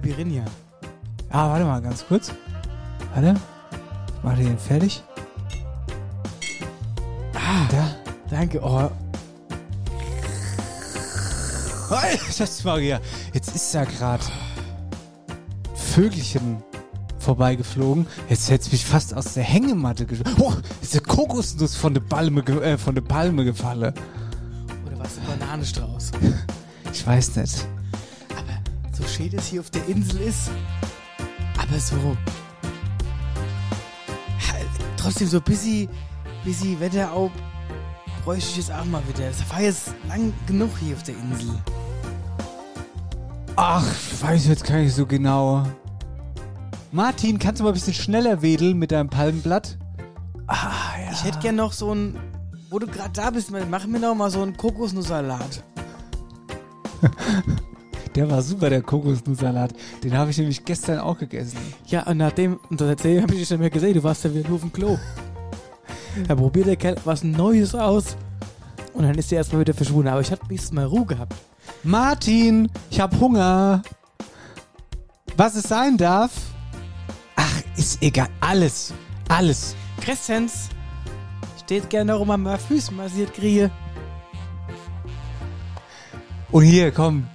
Caipirinha. Ah, warte mal ganz kurz. Warte. Mach den fertig. Ah, Da. danke. Oh, das war ja. Jetzt ist da gerade Vögelchen vorbeigeflogen. Jetzt hätte mich fast aus der Hängematte geschlagen. Oh, ist der Kokosnuss von der Palme, ge- äh, von der Palme gefallen. oder was ein Bananenstrauß. Ich weiß nicht. Schön es hier auf der Insel ist, aber so ha, trotzdem so busy, busy Wetter auch bräuchte ich jetzt auch mal wieder. Es war jetzt lang genug hier auf der Insel. Ach, ich weiß jetzt gar nicht so genau. Martin, kannst du mal ein bisschen schneller wedeln mit deinem Palmenblatt? Ah, ja. Ich hätte gern noch so ein, wo du gerade da bist, mach mir noch mal so einen Kokosnusssalat. Der war super, der Kokosnusssalat. Den habe ich nämlich gestern auch gegessen. Ja, und nachdem, und seitdem habe ich dich nicht mehr gesehen, du warst ja wieder nur auf dem Klo. Da probiert der Kerl was Neues aus. Und dann ist er erstmal wieder verschwunden. Aber ich hatte nächstes Mal Ruhe gehabt. Martin, ich hab Hunger. Was es sein darf? Ach, ist egal. Alles. Alles. Crescens steht gerne noch immer mal Füße massiert kriege. Und hier, komm.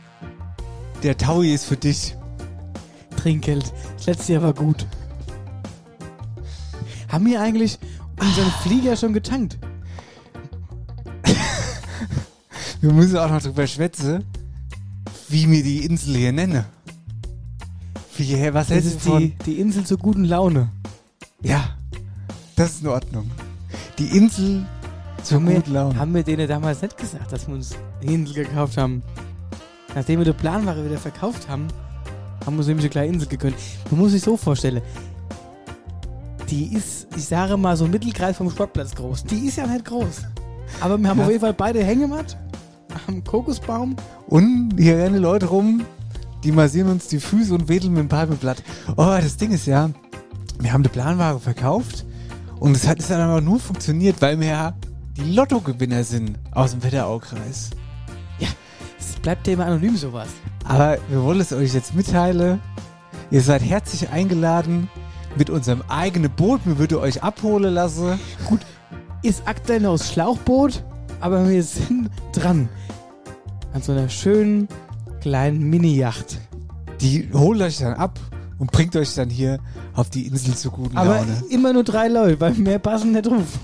Der Taui ist für dich. Trinkgeld. Das letzte Jahr war gut. Haben wir eigentlich unseren Flieger schon getankt? Wir müssen auch noch drüber schwätzen, wie mir die Insel hier nenne. Wie, was Das hältst du ist die, die Insel zur guten Laune. Ja, das ist in Ordnung. Die Insel zur Haben wir, guten Laune. haben wir denen damals nicht gesagt, dass wir uns die Insel gekauft haben? Nachdem wir die Planware wieder verkauft haben, haben wir uns nämlich eine kleine Insel gegönnt. Man muss sich so vorstellen, die ist, ich sage mal, so Mittelkreis vom Sportplatz groß. Die ist ja nicht groß. Aber wir haben Ja. auf jeden Fall beide Hängematt am Kokosbaum. Und hier rennen Leute rum, die massieren uns die Füße und wedeln mit dem Palmenblatt. Oh, das Ding ist ja, wir haben die Planware verkauft und es hat es dann aber nur funktioniert, weil wir ja die Lottogewinner sind aus dem Wetteraukreis. Es bleibt ja immer anonym sowas. Aber wir wollen es euch jetzt mitteilen. Ihr seid herzlich eingeladen mit unserem eigenen Boot. Wir würden euch abholen lassen. Ist aktuell noch das Schlauchboot, aber wir sind dran. An so einer schönen kleinen Mini-Yacht. Die holt euch dann ab und bringt euch dann hier auf die Insel zu guten Aber Laune. immer nur drei Leute, weil mehr passen nicht drauf.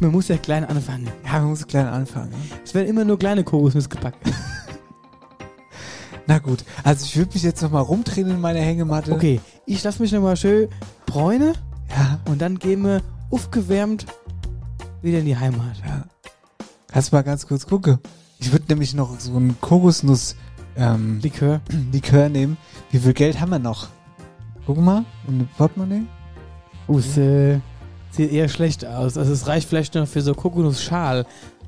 Ja, Man muss ja klein anfangen. ja, man muss klein anfangen. ne? Es werden immer nur kleine Kokosnüsse gepackt. Na gut, also ich würde mich jetzt noch mal rumdrehen in meiner Hängematte. Okay, ich lasse mich nochmal schön bräune Ja, und dann gehen wir aufgewärmt wieder in die Heimat. ja. Kannst mal ganz kurz gucken? Ich würde nämlich noch so einen Kokosnuss ähm, Likör. Likör nehmen. Wie viel Geld haben wir noch? Guck mal, und ein Portemonnaie? Es äh, sieht eher schlecht aus. Also es reicht vielleicht noch für so Kokosnussschal.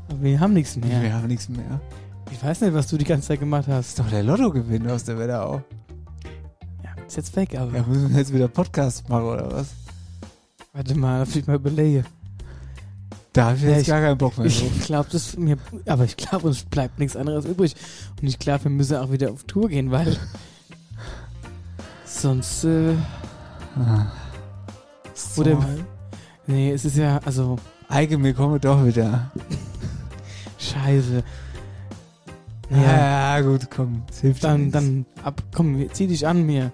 Aber wir haben nichts mehr. Wir haben nichts mehr. Ich weiß nicht, was du die ganze Zeit gemacht Das hast. ist doch der Lottogewinn aus der Wetterau. Ja, ist jetzt weg, aber Ja, müssen wir jetzt wieder Podcast machen oder was? warte mal, lass mich mal überlegen. Da habe ich Ja, jetzt ich- gar keinen Bock mehr Ich glaube, das mir, aber ich glaube, uns bleibt nichts anderes übrig. Und ich glaube, wir müssen auch wieder auf Tour gehen, weil sonst, äh, Ah. Oder- So. Nee, es ist ja, also, Eige, mir komme doch wieder. scheiße. Ja, Ja, ja gut, komm. Das hilft dann, nichts. dann, ab, komm, zieh dich an mir.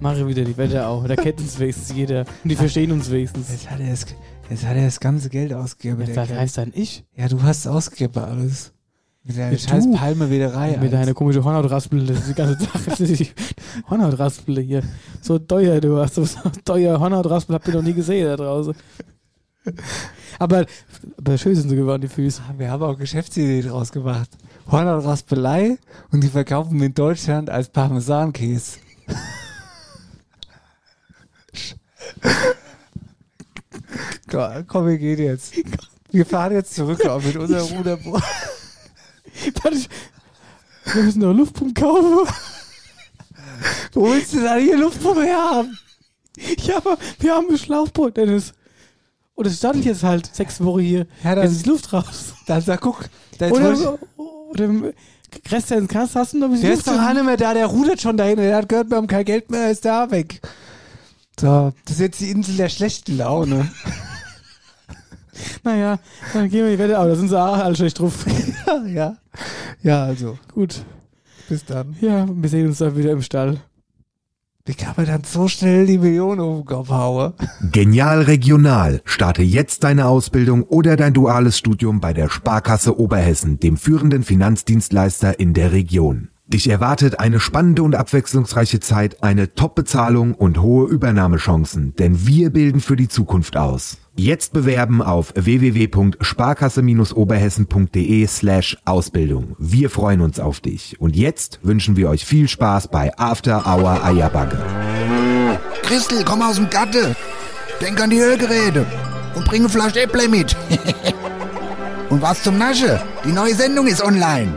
Mache wieder die Wette auch. Da kennt uns wenigstens jeder. Und die verstehen uns wenigstens. Jetzt hat er das, jetzt hat er das ganze Geld ausgegeben. Jetzt heißt dann ich? Ja, du hast ausgegeben alles. Mit deiner scheiß du. Palme-Wederei. Mit deiner komischen Hornhautraspel, das ist die ganze Sache. Hornhautraspel hier. So teuer, du hast so teuer Hornhautraspel, habt ihr noch nie gesehen da draußen. Aber, aber schön sind sie geworden, die Füße. Ah, Wir haben auch Geschäftsidee draus gemacht. Hornhaut Raspelei und die verkaufen wir in Deutschland als Parmesankäse. Komm, wir gehen jetzt. Wir fahren jetzt zurück mit unserem Ruderboot. Ich- Wir müssen noch Luftpumpen kaufen. Wo willst du denn hier Luftpumpe haben? Ja, aber wir haben ein Schlauchboot, Dennis. Und es stand jetzt halt sechs Wochen hier. Ja, Jetzt dann, ist Luft raus. dann sag, guck. Da jetzt wollte Oder, oder Crescent Cast hast du noch ein bisschen Der Luft ist doch nicht mehr da, der rudert schon dahin. Der hat gehört, wir haben kein Geld mehr, er ist da weg. So, das ist jetzt die Insel der schlechten Laune. Naja, dann gehen wir die Wette, aber da sind sie auch alle schlecht drauf. ja. Ja, also, Gut. bis dann. Ja, wir sehen uns dann wieder im Stall. Wie kann man dann so schnell die Millionen auf den Kopf hauen? Genial Regional. Starte jetzt deine Ausbildung oder dein duales Studium bei der Sparkasse Oberhessen, dem führenden Finanzdienstleister in der Region. Dich erwartet eine spannende und abwechslungsreiche Zeit, eine Top-Bezahlung und hohe Übernahmechancen, denn wir bilden für die Zukunft aus. Jetzt bewerben auf www.sparkasse-oberhessen.de slash Ausbildung. Wir freuen uns auf dich. Und jetzt wünschen wir euch viel Spaß bei After Hour Eierbagge. Christel, komm aus dem Gatte. Denk an die Ölgeräte. Und bring eine Flasche Äpple mit. und was zum Nasche? Die neue Sendung ist online.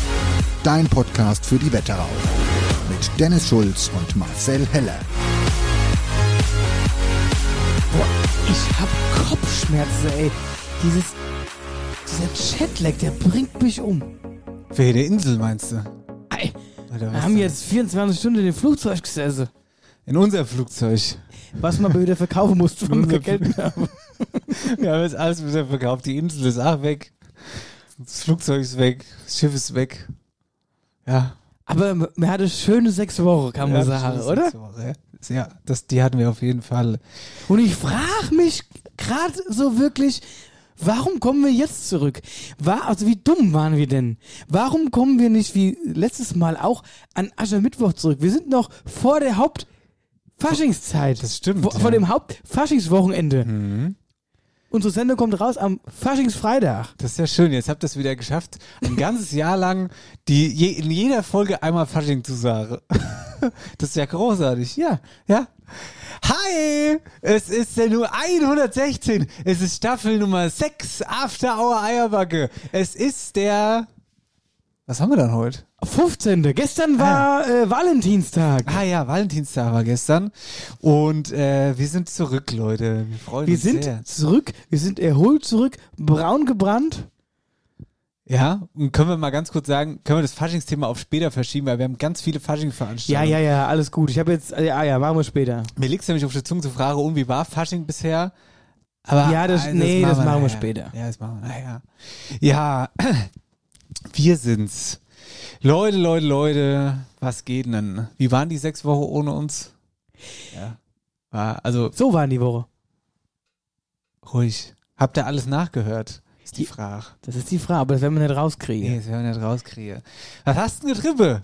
Dein Podcast für die Wetterau. Mit Dennis Schulz und Marcel Heller. Ich hab Kopfschmerzen, ey. Dieses, dieser Chatlag, der bringt mich um. Für jede Insel meinst du? Ey, wir haben jetzt 24 Stunden in dem Flugzeug gesessen. In unser Flugzeug. Was man aber wieder verkaufen musste, wenn wir Geld haben. Wir haben jetzt alles wieder verkauft. Die Insel ist auch weg. Das Flugzeug ist weg. Das Schiff ist weg. Ja. Aber man hatte schöne sechs Wochen, kann man sagen, oder? nächste Woche, Ja, Ja, das, die hatten wir auf jeden Fall. Und ich frage mich gerade so wirklich, warum kommen wir jetzt zurück? War, also wie dumm waren wir denn? Warum kommen wir nicht wie letztes Mal auch an Aschermittwoch zurück? Wir sind noch vor der Hauptfaschingszeit. Das stimmt, Vor, ja. vor dem Hauptfaschingswochenende. Unsere Sendung kommt raus am Faschingsfreitag. Das ist ja schön. Jetzt habt ihr es wieder geschafft, ein ganzes Jahr lang die je, in jeder Folge einmal Fasching zu sagen. Das ist ja großartig. Ja, ja. Hi! Es ist der nur 116. Es ist Staffel Nummer 6 After Hour Eierbacke. Es ist der. Was haben wir dann heute? 15. Gestern war äh, Valentinstag. Ah ja, Valentinstag war gestern. Und äh, wir sind zurück, Leute. Wir freuen Wir uns sind sehr. zurück, wir sind erholt zurück, braun gebrannt. Ja, und können wir mal ganz kurz sagen, können wir das Faschingsthema auf später verschieben, weil wir haben ganz viele Ja, Fasching-Veranstaltungen. ja, ja, alles gut. Ich habe jetzt, ja, ja, machen wir später. Mir liegt nämlich auf der Zunge zu fragen, und wie war Fasching bisher? Aber Ja, das- nee, das machen wir nachher. später. Ja, das machen wir nachher. Ja, wir sind's. Leute, Leute, Leute, was geht denn? Wie waren die sechs Wochen ohne uns? Ja. War, also So waren die Woche. ruhig. Habt ihr alles nachgehört? Ist die Frage. Das ist die Frage, aber das werden wir nicht rauskriegen. Nee, das werden wir nicht rauskriegen. Was hast du denn getrieben?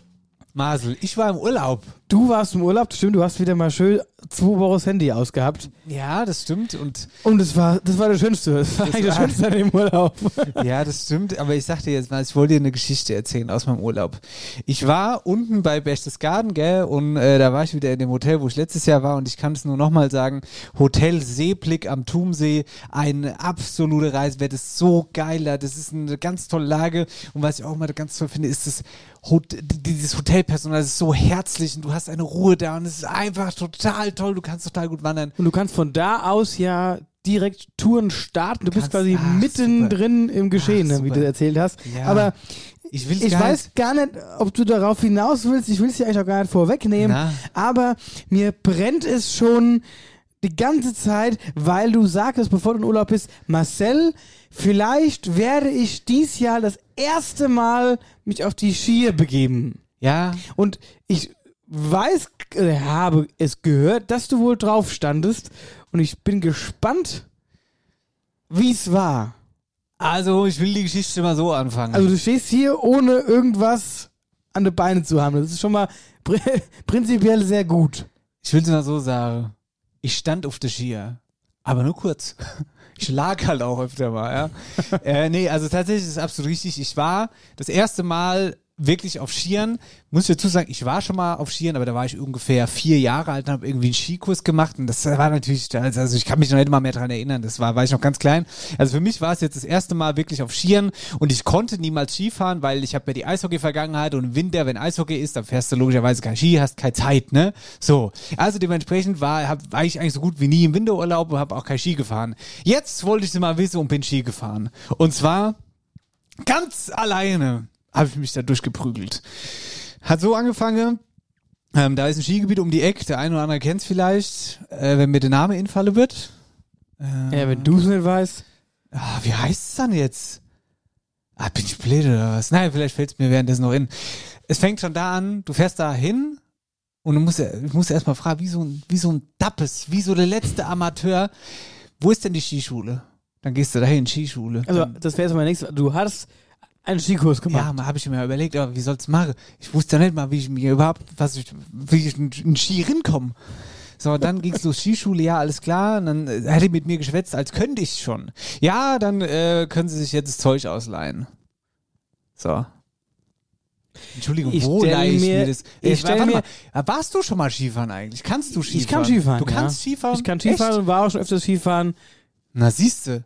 Marcel, ich war im Urlaub. Du warst im Urlaub, stimmt, du hast wieder mal schön zwei Wochen das Handy ausgehabt. Ja, das stimmt. Und Und das war, das war das Schönste. Das war Das eigentlich das Schönste an dem Urlaub. Ja, das stimmt, aber ich sag dir jetzt mal, ich wollte dir eine Geschichte erzählen aus meinem Urlaub. Ich war unten bei Berchtesgaden, gell, und äh, da war ich wieder in dem Hotel, wo ich letztes Jahr war und ich kann es nur nochmal sagen, Hotel Seeblick am Thumsee, eine absolute Reise, wird es so geil da, das ist eine ganz tolle Lage und was ich auch mal ganz toll finde, ist das Hot dieses Hotelpersonal, das ist so herzlich und du hast eine Ruhe da und es ist einfach total toll, du kannst total gut wandern. Und du kannst von da aus ja direkt Touren starten. Du bist Kannst- quasi ach, mittendrin im Geschehen, Ach, wie super. du erzählt hast. Ja. Aber Ich ich gar weiß gar nicht, ob du darauf hinaus willst. Ich will es dir eigentlich auch gar nicht vorwegnehmen. Na. Aber mir brennt es schon die ganze Zeit, weil du sagtest, bevor du in Urlaub bist, Marcel, vielleicht werde ich dies Jahr das erste Mal mich auf die Skier begeben. Ja, Und ich weiß, äh, habe es gehört, dass du wohl drauf standest. Und ich bin gespannt, wie es war. also ich will die Geschichte mal so anfangen. Also du stehst hier, ohne irgendwas an den Beinen zu haben. Das ist schon mal pr prinzipiell sehr gut. Ich will es mal so sagen. Ich stand auf der Skier. Aber nur kurz. Ich lag halt auch öfter mal, ja. äh, nee, also tatsächlich ist es absolut richtig. Ich war das erste Mal wirklich auf Skiern, muss ich dazu sagen, ich war schon mal auf Skiern, aber da war ich ungefähr vier Jahre alt und habe irgendwie einen Skikurs gemacht und das war natürlich, also ich kann mich noch nicht mal mehr dran erinnern, das war, war ich noch ganz klein. Also für mich war es jetzt das erste Mal wirklich auf Skiern und ich konnte niemals Skifahren, weil ich habe ja die Eishockey-Vergangenheit und im Winter, wenn Eishockey ist, dann fährst du logischerweise kein Ski, hast keine Zeit, ne? So, also dementsprechend war, hab, war ich eigentlich so gut wie nie im Winterurlaub und habe auch kein Ski gefahren. Jetzt wollte ich mal wissen und bin Ski gefahren. Und zwar ganz alleine habe ich mich da durchgeprügelt. Hat so angefangen, ähm, da ist ein Skigebiet um die Ecke, der eine oder andere kennt es vielleicht, äh, wenn mir der Name infalle wird. Ja, wenn du es nicht weißt. Ah, wie heißt es dann jetzt? Ah, bin ich blöd oder was? Nein, vielleicht fällt es mir währenddessen noch in. Es fängt schon da an, du fährst da hin und du musst, ich muss erstmal fragen, wie so, ein, wie so ein Dappes, wie so der letzte Amateur, wo ist denn die Skischule? Dann gehst du dahin, Skischule. Also, das wäre jetzt mein nächstes. Du hast einen Skikurs gemacht. Ja, mal habe ich mir überlegt, aber wie soll's machen? Ich wusste ja nicht mal, wie ich mir überhaupt, was ich, wie ich in, in Ski rinkomme. So, dann ging's los Skischule, ja, alles klar. Und dann äh, er mit mir geschwätzt, als könnte ich schon. Ja, dann äh, können sie sich jetzt das Zeug ausleihen. So. Entschuldigung, Ich wo leihe ich mir- mir das? ich Äh, stell warte mir- mal, warst du schon mal Skifahren eigentlich? Kannst du Skifahren? ich kann Skifahren. Du kannst ja. Skifahren? Ich kann Skifahren Echt? und war auch schon öfters Skifahren. Na, siehste.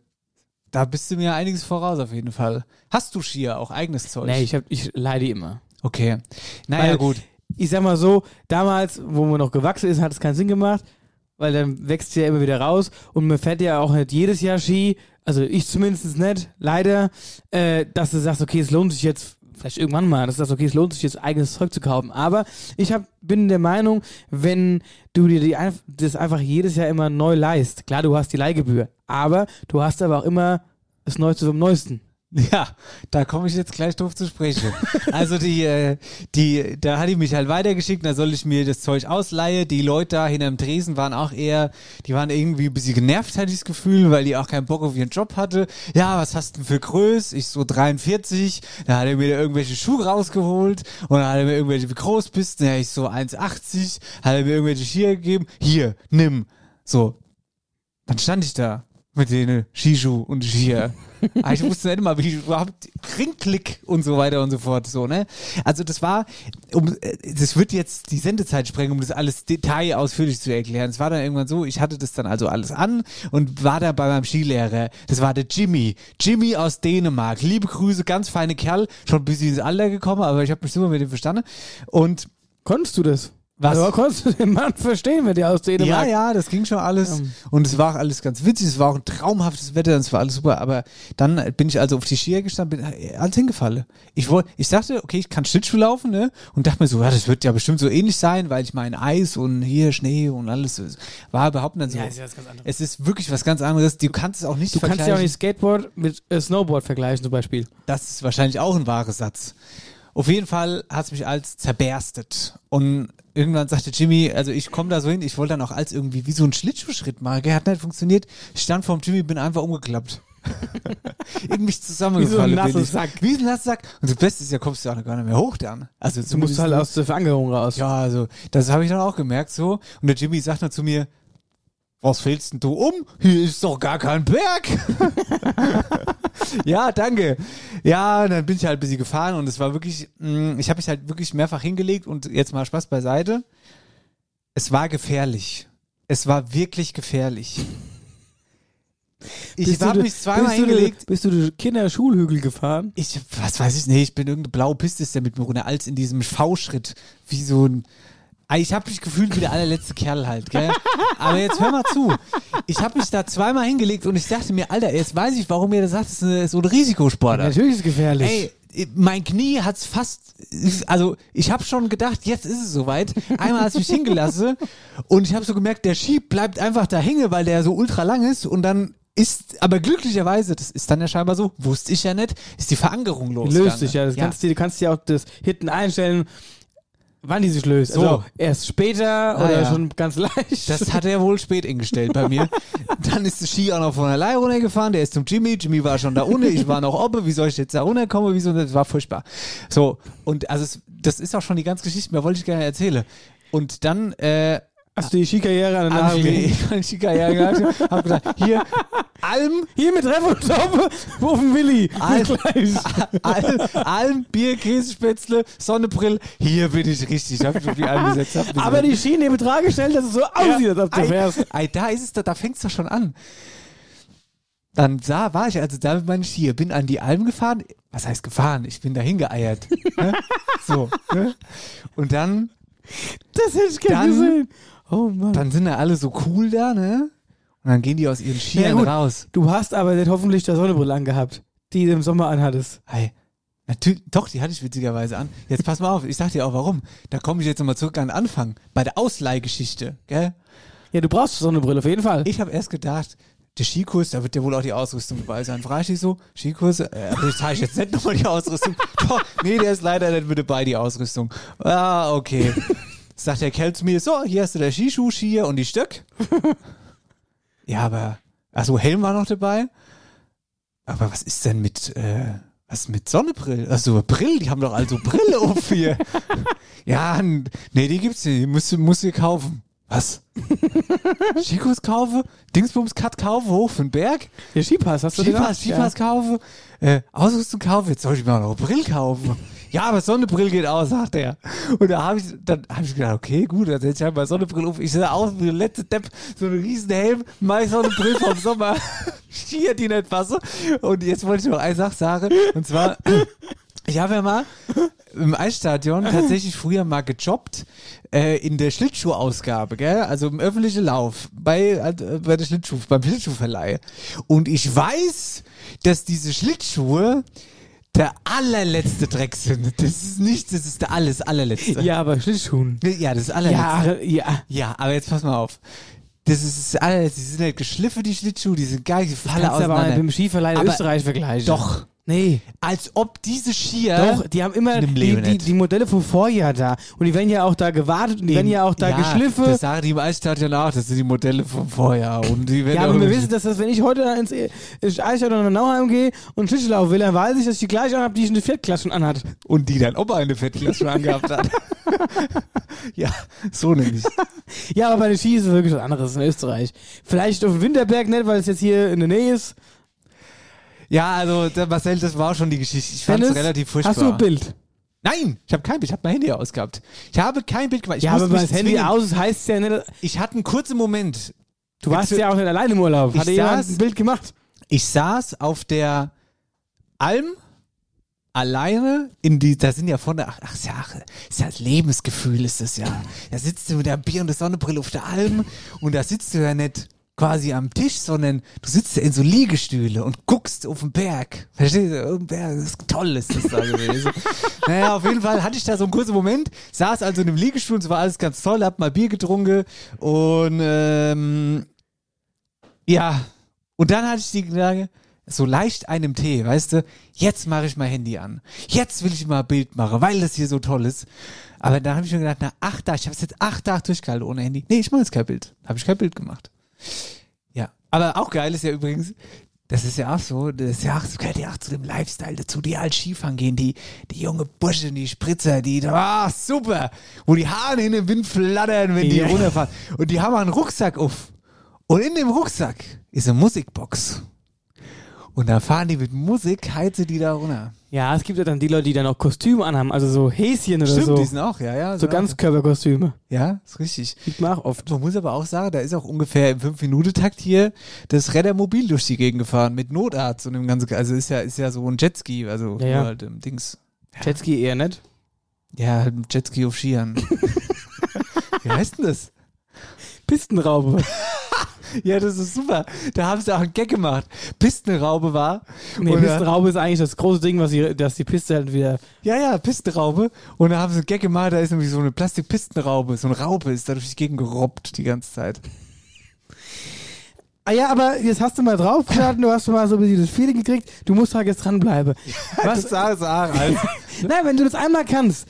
Da bist du mir einiges voraus auf jeden Fall. Hast du Skier, auch eigenes Zeug? Nee, ich, hab, ich leide immer. Okay. Naja, Weil- gut. Ich sag mal so, damals, wo man noch gewachsen ist, hat es keinen Sinn gemacht, weil dann wächst ja immer wieder raus und man fährt ja auch nicht jedes Jahr Ski, also ich zumindest nicht, leider, äh, dass du sagst, okay, es lohnt sich jetzt, vielleicht irgendwann mal, dass sagst, okay, es lohnt sich jetzt eigenes Zeug zu kaufen. Aber ich hab, bin der Meinung, wenn du dir die, das einfach jedes Jahr immer neu leist, klar, du hast die Leihgebühr, aber du hast aber auch immer das Neueste vom Neuesten. Ja, da komme ich jetzt gleich drauf zu sprechen. Also die, äh, die, da hat die mich halt weitergeschickt, da soll ich mir das Zeug ausleihen. Die Leute da hinterm Tresen waren auch eher, die waren irgendwie ein bisschen genervt, hatte ich das Gefühl, weil die auch keinen Bock auf ihren Job hatte. Ja, was hast du denn für Größ? Ich so 43. Da hat er mir da irgendwelche Schuhe rausgeholt und dann hat er mir irgendwelche, wie groß bist du? Ja, ich so 1,80. Hat er mir irgendwelche Skier gegeben. Hier, nimm. So. Dann stand ich da mit den Skischuh und Skier. Aber ich wusste nicht mal, wie ich überhaupt Ringklick und so weiter und so fort. So, ne? Also das war, um, äh, das wird jetzt die Sendezeit sprengen, um das alles Detail ausführlich zu erklären. Es war dann irgendwann so, ich hatte das dann also alles an und war da bei meinem Skilehrer. Das war der Jimmy. Jimmy aus Dänemark. Liebe Grüße, ganz feine Kerl. Schon ein bisschen ins Alter gekommen, aber ich habe mich super mit ihm verstanden. Und Konntest du das? Was? Aber konntest du den Mann verstehen, wenn der aus Dänemark... Ja, ja, das ging schon alles. Ähm. Und es war alles ganz witzig. Es war auch ein traumhaftes Wetter und es war alles super. Aber dann bin ich also auf die Skier gestanden, bin äh, alles hingefallen. Ich wollte, ich dachte, okay, ich kann Schlittschuh laufen, ne? Und dachte mir so, ja, das wird ja bestimmt so ähnlich sein, weil ich meine Eis und hier Schnee und alles war überhaupt nicht so. Ja, ist ja was ganz anderes. es ist wirklich was ganz anderes. Du kannst es auch nicht Du kannst ja auch vergleichen. nicht Skateboard mit äh, Snowboard vergleichen zum Beispiel. Das ist wahrscheinlich auch ein wahrer Satz. Auf jeden Fall hat es mich als zerberstet. Und irgendwann sagte Jimmy, also ich komme da so hin, ich wollte dann auch als irgendwie wie so einen Schlittschuhschritt machen. Hat nicht funktioniert. Ich stand vorm Jimmy, bin einfach umgeklappt. irgendwie zusammengefallen. Wie so ein nasser. Sack. Wie so ein nasser Sack. Und das Beste ist ja, kommst du auch noch gar nicht mehr hoch dann. Also Du musst halt aus der Verankerung raus. ja, also das habe ich dann auch gemerkt so. Und der Jimmy sagt dann zu mir, was fällst denn du um? Hier ist doch gar kein Berg. ja, danke. Ja, dann bin ich halt ein bisschen gefahren und es war wirklich, mh, ich habe mich halt wirklich mehrfach hingelegt und jetzt mal Spaß beiseite. Es war gefährlich. Es war wirklich gefährlich. Ich du habe mich zweimal bist du hingelegt. de- Bist du die Kinderschulhügel gefahren? Ich, was weiß ich nicht, ich bin irgendeine blaue Piste ist der mit mir runter, als in diesem V-Schritt, wie so ein, ich habe mich gefühlt wie der allerletzte Kerl halt, gell? Aber jetzt hör mal zu. Ich habe mich da zweimal hingelegt und ich dachte mir, Alter, jetzt weiß ich, warum ihr das sagt, das ist so ein Risikosportler. Natürlich ist es gefährlich. Ey, mein Knie hat's fast, also ich habe schon gedacht, jetzt ist es soweit. Einmal hat's mich hingelassen und ich habe so gemerkt, der Ski bleibt einfach da hängen, weil der so ultra lang ist und dann ist, aber glücklicherweise, das ist dann ja scheinbar so, wusste ich ja nicht, ist die Verankerung los. löst sich ja. Das ja. Kannst du, du kannst ja auch das hinten einstellen, wann die sich löst. So. Also erst später Ah, oder ja. schon ganz leicht. Das hat er wohl spät eingestellt bei mir. Dann ist der Ski auch noch von allein runtergefahren. Der ist zum Jimmy. Jimmy war schon da unten. Ich war noch oben. Wie soll ich jetzt da runterkommen? Wieso? Das war furchtbar. So. Und also, es, das ist auch schon die ganze Geschichte. Mehr wollte ich gerne erzählen. Und dann, äh, Hast du die Skikarriere an der hab Nase ich gelegt? die Skikarriere gehabt, hab gesagt, hier, Alm, Hier mit Treff und Taufe, dem Willi. Al- Gleich. Alm, Alm, Bier, Käsespätzle, Sonnebrill, hier bin ich richtig. Ich hab mich auf die Alm gesetzt. Aber die Schiene im Betrag gestellt, dass es so aussieht, als ob du fährst. da ist es, doch- da fängt es doch schon an. Dann sah, war ich also da mit meinen Skier, bin an die Alm gefahren. Was heißt gefahren? Ich bin dahin geeiert. ne? So. Ne? Und dann, Das hätte ich gerne gesehen. Oh Mann. dann sind ja alle so cool da, ne? Und dann gehen die aus ihren Skiern gut. raus. Du hast aber nicht hoffentlich der Sonnenbrille angehabt, die du im Sommer anhattest. Ei, natürlich, doch, die hatte ich witzigerweise an. Jetzt pass mal auf, ich sag dir auch warum. Da komme ich jetzt nochmal zurück an den Anfang. Bei der Ausleihgeschichte, gell? Ja, du brauchst Sonnenbrille auf jeden Fall. Ich habe erst gedacht, der Skikurs, da wird ja wohl auch die Ausrüstung dabei sein. Frage ich dich so, Skikurs, äh, aber ich zeige jetzt nicht nochmal die Ausrüstung. Doch, nee, der ist leider nicht mit dabei, die Ausrüstung. Ah, okay. Sagt der Kerl zu mir, so, hier hast du der Skischuh, Skier und die Stöck. ja, aber, achso, Helm war noch dabei. Aber was ist denn mit, äh, was mit Sonnebrille? Also Brill, die haben doch also Brille auf hier. ja, nee, die gibt's nicht, die musst, musst du kaufen. Was? Skikurs kaufe, Dingsbums Cut kaufe, hoch für den Berg, Der Skipass, hast du Skipass? Skipass kaufe, äh, Ausrüstung kaufe, jetzt soll ich mir auch noch Brill kaufen. Ja, aber Sonnenbrill geht aus, sagt er. Und da habe ich, dann habe ich gedacht, okay, gut, dann setze ich halt mal Sonnenbrill auf. Ich sehe aus wie der letzte Depp, so ein riesen Helm, meine Sonnenbrill vom Sommer. Stier die nicht passe. Und jetzt wollte ich noch eine Sache sagen, und zwar, ich habe ja mal im Eisstadion tatsächlich früher mal gejobbt äh, in der Schlittschuhausgabe, gell? Also im öffentlichen Lauf bei, äh, bei der Schlittschuh, beim Schlittschuhverleih. Und ich weiß, dass diese Schlittschuhe der allerletzte Dreck sind. Das ist nicht, das ist der alles allerletzte. Ja, aber Schlittschuhen. Ja, das ist allerletzte. Ja, ja. Ja, aber jetzt pass mal auf. Das ist das allerletzte. Die sind halt geschliffen, die Schlittschuhe, die sind geil, die fallen du aber mit auseinander. dem Skiverleih Österreich vergleichen. Doch. Nee. Als ob diese Skier... Doch, die haben immer Im die, die, die Modelle vom Vorjahr da. Und die werden ja auch da gewartet und die werden ja auch da ja, geschliffen. Das sagen die im Eisstadion auch, das sind die Modelle vom Vorjahr. Und die werden Ja, auch aber wir wissen, dass das, wenn ich heute ins, ins Eisstadion nach Nauheim gehe und Schlittschuhlauf will, dann weiß ich, dass ich die gleiche anhabe, die ich in der Viertklasse schon anhat. Und die dann Opa in der Fettklasse schon angehabt hat. ja, so nämlich. Ja, aber bei den Ski ist es wirklich was anderes in Österreich. Vielleicht auf dem Winterberg nicht, weil es jetzt hier in der Nähe ist. Ja, also der Marcel, das war schon die Geschichte. Ich fand es relativ furchtbar. Hast du ein Bild? Nein, ich habe kein Bild. Ich habe mein Handy ausgehabt. Ich habe kein Bild gemacht. Ich ja, aber das Handy zwingen. aus ist, heißt ja nicht. Ich hatte einen kurzen Moment. Du warst ja auch nicht allein im Urlaub. Ich Hat dir jemand saß- ein Bild gemacht? Ich saß auf der Alm alleine in die, da sind ja vorne, ach, ach, ist ja, ach, ist ja das Lebensgefühl ist das ja. Da sitzt du mit der Bier und der Sonnenbrille auf der Alm und da sitzt du ja nicht quasi am Tisch, sondern du sitzt ja in so Liegestühle und guckst auf den Berg. Verstehst du? Auf den Berg, das ist toll ist das da gewesen. naja, auf jeden Fall hatte ich da so einen kurzen Moment, saß also in einem Liegestuhl und es war alles ganz toll, hab mal Bier getrunken und ähm, ja, und dann hatte ich die Gedanke, so leicht einem Tee, weißt du, jetzt mache ich mein Handy an. Jetzt will ich mal ein Bild machen, weil das hier so toll ist. Aber dann habe ich mir gedacht, na, acht Tage, ich habe es jetzt acht Tage durchgehalten ohne Handy. Nee, ich mache jetzt kein Bild. Habe ich kein Bild gemacht. Ja. Aber auch geil ist ja übrigens, das ist ja auch so, das ist ja auch, das gehört ja auch zu dem Lifestyle dazu, die halt Skifahren gehen, die, die junge Burschen, die Spritzer, die, ah, super, wo die Haare in den Wind flattern, wenn die Ja. runterfahren. Und die haben einen Rucksack auf. Und in dem Rucksack ist eine Musikbox. Und da fahren die mit Musik, heizen die da runter. Ja, es gibt ja dann die Leute, die dann auch Kostüme anhaben, also so Häschen oder Stimmt, so. die sind auch, ja, ja. so Ganzkörperkostüme. Ja, ist richtig. Sieht man auch oft. Man muss aber auch sagen, da ist auch ungefähr im 5-Minuten-Takt hier das Reddermobil durch die Gegend gefahren mit Notarzt und dem ganzen, also ist ja, ist ja so ein Jetski, also Ja, ja. halt im Dings. Jetski eher nicht. Ja, halt Jetski auf Skiern. Wie heißt denn das? Pistenraube. Ja, das ist super. Da haben sie auch einen Gag gemacht. Pistenraube war. Nee, Und, Pistenraube ist eigentlich das große Ding, was die, dass die Piste halt wieder. Ja, ja, Pistenraube. Und da haben sie einen Gag gemacht, da ist nämlich so eine Plastikpistenraube, so eine Raupe ist da durch die Gegend gerobbt die ganze Zeit. Ah ja, aber jetzt hast du mal draufgeladen, du hast schon mal so ein bisschen das Feeling gekriegt, du musst halt jetzt dranbleiben. Was? sag, sag, also. Nein, wenn du das einmal kannst,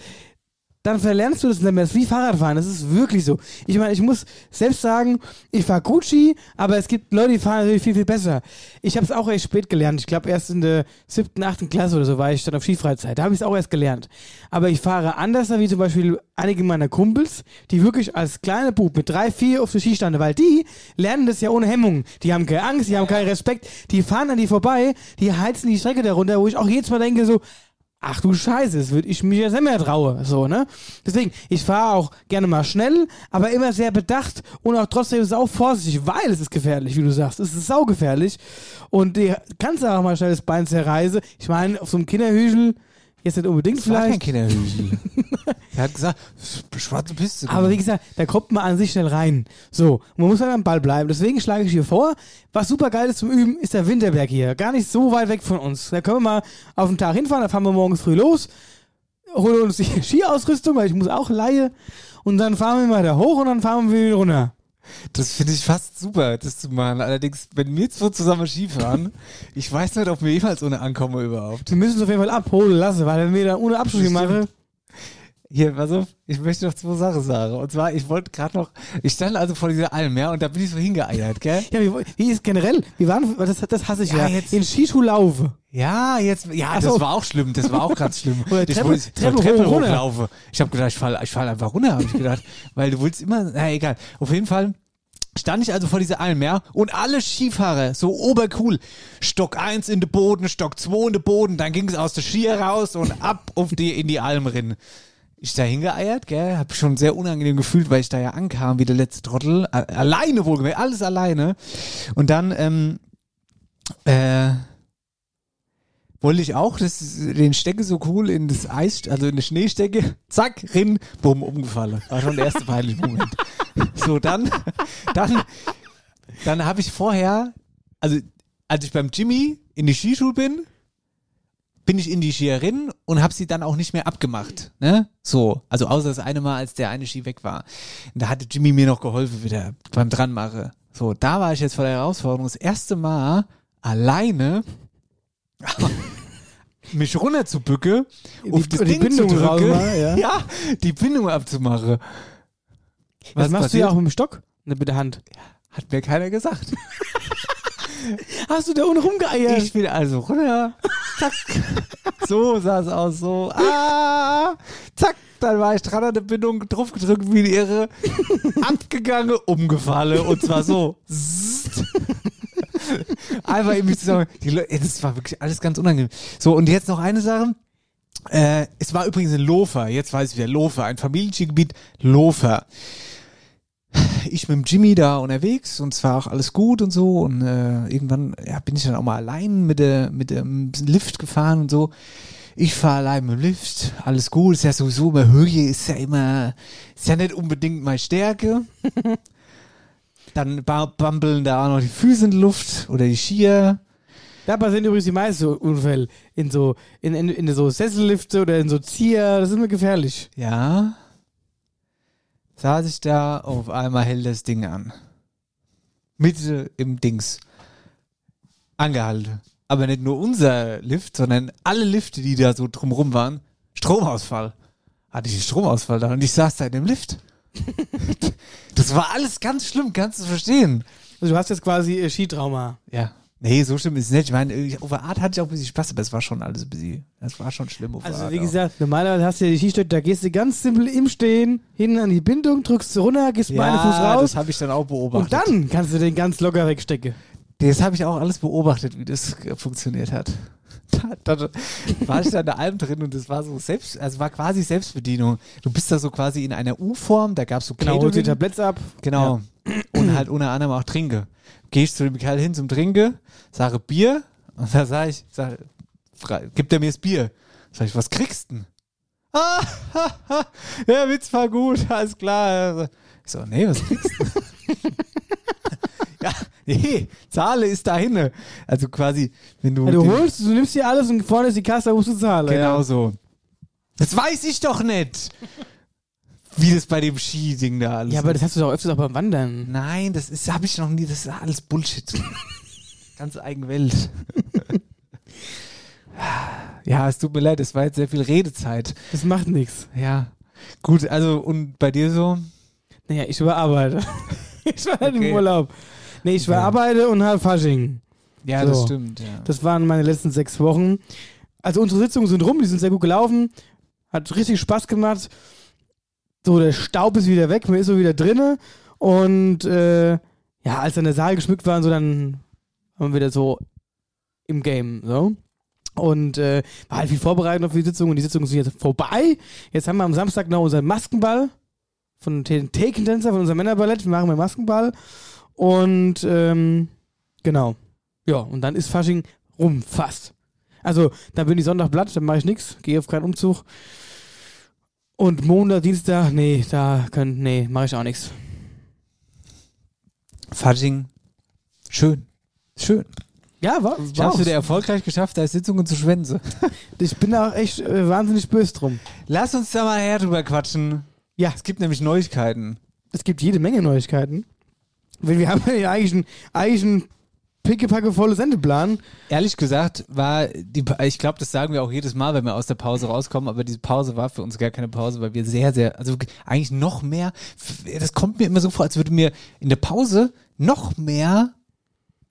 dann verlernst du das nicht mehr. Das ist wie Fahrradfahren, das ist wirklich so. Ich meine, ich muss selbst sagen, ich fahre gut Ski, aber es gibt Leute, die fahren natürlich viel, viel besser. Ich habe es auch erst spät gelernt. Ich glaube, erst in der siebten, achten Klasse oder so war ich dann auf Skifreizeit. Da habe ich es auch erst gelernt. Aber ich fahre anders wie zum Beispiel einige meiner Kumpels, die wirklich als kleine Bub mit drei, vier auf der Ski standen, weil die lernen das ja ohne Hemmung. Die haben keine Angst, die haben keinen Respekt, die fahren an die vorbei, die heizen die Strecke darunter, wo ich auch jedes Mal denke so, ach du Scheiße, das würde ich mir jetzt nicht mehr traue. So, ne? Deswegen, ich fahre auch gerne mal schnell, aber immer sehr bedacht und auch trotzdem sau vorsichtig, weil es ist gefährlich, wie du sagst. Es ist saugefährlich. Und die kannst du auch mal schnell das Bein zerreißen. Ich meine, auf so einem Kinderhügel, jetzt nicht unbedingt Das war kein vielleicht. Kinderhügel. er hat gesagt, schwarze Piste. Aber wie gesagt, da kommt man an sich schnell rein. So, und man muss halt am Ball bleiben. Deswegen schlage ich hier vor, was super geil ist zum Üben, ist der Winterberg hier. Gar nicht so weit weg von uns. Da können wir mal auf den Tag hinfahren, da fahren wir morgens früh los, holen uns die Skiausrüstung, weil ich muss auch leihe. Und dann fahren wir mal da hoch und dann fahren wir wieder runter. Das finde ich fast super, das zu machen. Allerdings, wenn wir zwei zusammen Skifahren, ich weiß nicht, ob wir jemals ohne ankommen überhaupt. Wir müssen es auf jeden Fall abholen lassen, weil wenn wir da ohne Abschluss machen, Hier, pass auf, ich möchte noch zwei Sachen sagen. Und zwar, ich wollte gerade noch, ich stand also vor dieser Alm, ja, und da bin ich so hingeeiert, gell? ja, wie, wie ist generell, wir waren, das, das hasse ich ja, Ja, jetzt- in Skischuhlaufe. Ja, jetzt, ja, Ach das so. war auch schlimm, das war auch ganz schlimm. Oder ich Treppe- wollte Treppe Treppe hochlaufen. Ich habe gedacht, ich fall, ich fall einfach runter, habe ich gedacht. weil du willst immer, na egal. Auf jeden Fall stand ich also vor dieser Alm, ja, und alle Skifahrer, so obercool, Stock 1 in den Boden, Stock 2 in den Boden, dann ging es aus der Ski raus und ab auf die, in die Alm rein. Ich da hingeeiert, gell, hab schon sehr unangenehm gefühlt, weil ich da ja ankam wie der letzte Trottel, a- alleine wohlgemerkt, alles alleine. Und dann, ähm, äh, wollte ich auch das, den Stecke so cool in das Eis, also in die Schneestecke, zack, rin, bumm, umgefallen. War schon der erste peinliche Moment. So, dann, dann, dann habe ich vorher, also als ich beim Jimmy in die Skischule bin, bin ich in die Skierin und habe sie dann auch nicht mehr abgemacht. Ne? So, also außer das eine Mal, als der eine Ski weg war. Und da hatte Jimmy mir noch geholfen wieder beim Dranmache. So, da war ich jetzt vor der Herausforderung. Das erste Mal alleine mich runter zu bücken, auf das die Ding Bindung zu drücken, ja. ja, die Bindung abzumachen. Das machst passiert? du ja auch mit dem Stock, nicht mit der Hand. Hat mir keiner gesagt. Hast du da unten rumgeeiert? Ich bin also runter. Zack. So sah es aus. So. Ah. Zack. Dann war ich dran an der Bindung, drauf gedrückt wie eine Irre. Abgegangen, umgefallen. Und zwar so. Einfach irgendwie zusammen. Die Leute, das war wirklich alles ganz unangenehm. So, und jetzt noch eine Sache. Äh, es war übrigens in Lofer. Jetzt weiß ich wieder. Lofer. Ein Familienskigebiet. Lofer ich mit dem Jimmy da unterwegs und zwar auch alles gut und so und äh, irgendwann ja, bin ich dann auch mal allein mit der mit dem Lift gefahren und so. Ich fahre allein mit dem Lift, alles gut, ist ja sowieso immer Höhe, ist ja immer, ist ja nicht unbedingt meine Stärke. dann ba- bampeln da auch noch die Füße in die Luft oder die Skier. Da passieren übrigens die meisten Unfälle. In so, in, in, in so Sessellifte oder in so Zier. Das ist mir gefährlich. Ja. Saß ich da, auf einmal hält das Ding an. Mitte im Dings. Angehalten. Aber nicht nur unser Lift, sondern alle Lifte, die da so drumrum waren. Stromausfall. Hatte ich einen Stromausfall da und ich saß da in dem Lift. das war alles ganz schlimm, kannst du verstehen. Also du hast jetzt quasi äh, Skitrauma. Ja. Nee, so schlimm ist es nicht. Ich meine, der Art hatte ich auch ein bisschen Spaß, aber es war schon alles ein bisschen, es war schon schlimm auf der Also Art wie auch. gesagt, normalerweise hast du ja die Skistöcke, da gehst du ganz simpel im Stehen, hin an die Bindung, drückst du runter, gehst mit einem Fuß raus das habe ich dann auch beobachtet. und dann kannst du den ganz locker wegstecken. Das habe ich auch alles beobachtet, wie das funktioniert hat. Da, da war ich da in der Alm drin und das war so selbst, also war quasi Selbstbedienung. Du bist da so quasi in einer U-Form, da gab es so Genau, holst die. Tabletts ab. Genau. Und halt unter anderem auch Trinke. Geh ich zu dem Kerl hin zum Trinke, sage Bier und da sage ich, sag, gibt er mir das Bier. Sag ich, was kriegst du denn? Ah, ha, ha, der Witz war gut, alles klar. Ich so, nee, was kriegst du? ja, nee, Zahle ist dahin. Also quasi, wenn du. Ja, du holst, du nimmst dir alles und vorne ist die Kasse, da musst du zahlen. Genau ja. so. Das weiß ich doch nicht. Wie das bei dem Ski-Ding da alles Ja, aber das hast du doch öfters auch beim Wandern. Nein, das ist, habe ich noch nie, das ist alles Bullshit. Ganz eigen Welt. ja, es tut mir leid, es war jetzt sehr viel Redezeit. Das macht nichts. Ja. Gut, also und bei dir so? Naja, ich überarbeite. ich war halt Okay. im Urlaub. Nee, ich überarbeite und halt Fasching. Ja, So. das stimmt, ja. Das waren meine letzten sechs Wochen. Also unsere Sitzungen sind rum, die sind sehr gut gelaufen. Hat richtig Spaß gemacht. So, der Staub ist wieder weg, man ist so wieder drinne. Und äh, ja, als dann der Saal geschmückt war so, dann waren wir wieder so im Game. So. Und äh, war halt viel Vorbereitung auf die Sitzung und die Sitzungen sind jetzt vorbei. Jetzt haben wir am Samstag noch unseren Maskenball von den Thekentänzer, von unserem Männerballett. Wir machen wir Maskenball. Und ähm, genau. Ja, und dann ist Fasching rum, fast. Also, dann bin ich Sonntag platt, dann mache ich nichts, gehe auf keinen Umzug. Und Montag, Dienstag, nee, da können, nee, mache ich auch nichts. Fasching, schön. Schön. Ja, war, Ich war hab's auch- wieder erfolgreich geschafft, da Sitzungen zu schwänzen. Ich bin da auch echt äh, wahnsinnig böse drum. Lass uns da mal her drüber quatschen. Ja. Es gibt nämlich Neuigkeiten. Es gibt jede Menge Neuigkeiten. Weil wir haben ja eigentlich einen, eigentlich einen pickepackevollen Sendeplan. Ehrlich gesagt war die, ich glaube, das sagen wir auch jedes Mal, wenn wir aus der Pause rauskommen, aber diese Pause war für uns gar keine Pause, weil wir sehr, sehr, also eigentlich noch mehr, das kommt mir immer so vor, als würde mir in der Pause noch mehr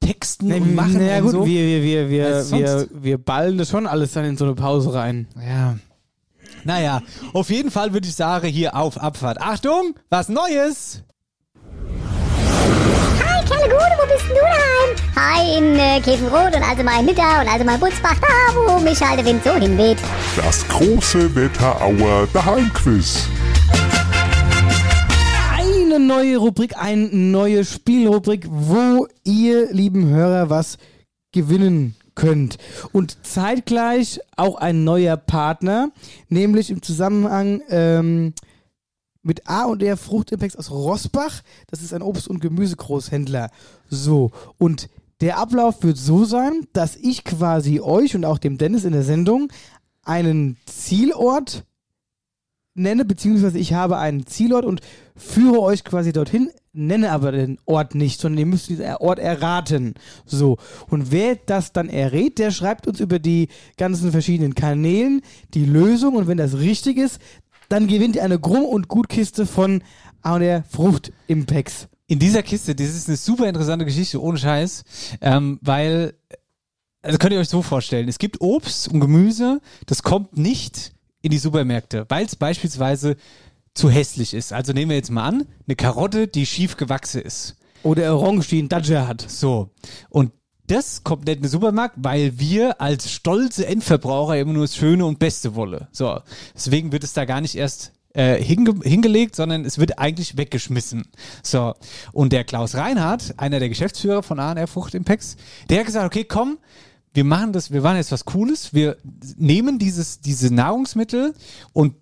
texten und machen naja, gut, so. wir, wir, wir, wir, wir, wir ballen das schon alles dann in so eine Pause rein. Ja. Naja, auf jeden Fall würde ich sagen, hier auf Abfahrt. Achtung, was Neues! Gude, wo bist denn du daheim? Hi, in äh, Käfenrot und also mal in Nidda und also mal in Butzbach, da wo mich halt der Wind so hinweht. Das große Wetterauer Daheimquiz. eine neue Rubrik, eine neue Spielrubrik, wo ihr, lieben Hörer, was gewinnen könnt. Und zeitgleich auch ein neuer Partner, nämlich im Zusammenhang ähm, mit A und R Fruchtimpex aus Rossbach. Das ist ein Obst- und Gemüsegroßhändler. So, und der Ablauf wird so sein, dass ich quasi euch und auch dem Dennis in der Sendung einen Zielort nenne, beziehungsweise ich habe einen Zielort und führe euch quasi dorthin, nenne aber den Ort nicht, sondern ihr müsst diesen Ort erraten. So. Und wer das dann errät, der schreibt uns über die ganzen verschiedenen Kanälen die Lösung und wenn das richtig ist, dann gewinnt ihr eine Grumm- und Gutkiste von der Frucht Impex. In dieser Kiste, das ist eine super interessante Geschichte, ohne Scheiß, ähm, weil, also könnt ihr euch so vorstellen, es gibt Obst und Gemüse, das kommt nicht in die Supermärkte, weil es beispielsweise zu hässlich ist. Also nehmen wir jetzt mal an, eine Karotte, die schief gewachsen ist. Oder Orange, die einen Dacia hat. So. Und das kommt nicht in den Supermarkt, weil wir als stolze Endverbraucher immer nur das Schöne und Beste wollen. So. Deswegen wird es da gar nicht erst äh, hinge hingelegt, sondern es wird eigentlich weggeschmissen. So. Und der Klaus Reinhardt, einer der Geschäftsführer von A&R Frucht Impex, der hat gesagt, okay, komm, wir machen das, wir machen jetzt was Cooles. Wir nehmen dieses, diese Nahrungsmittel und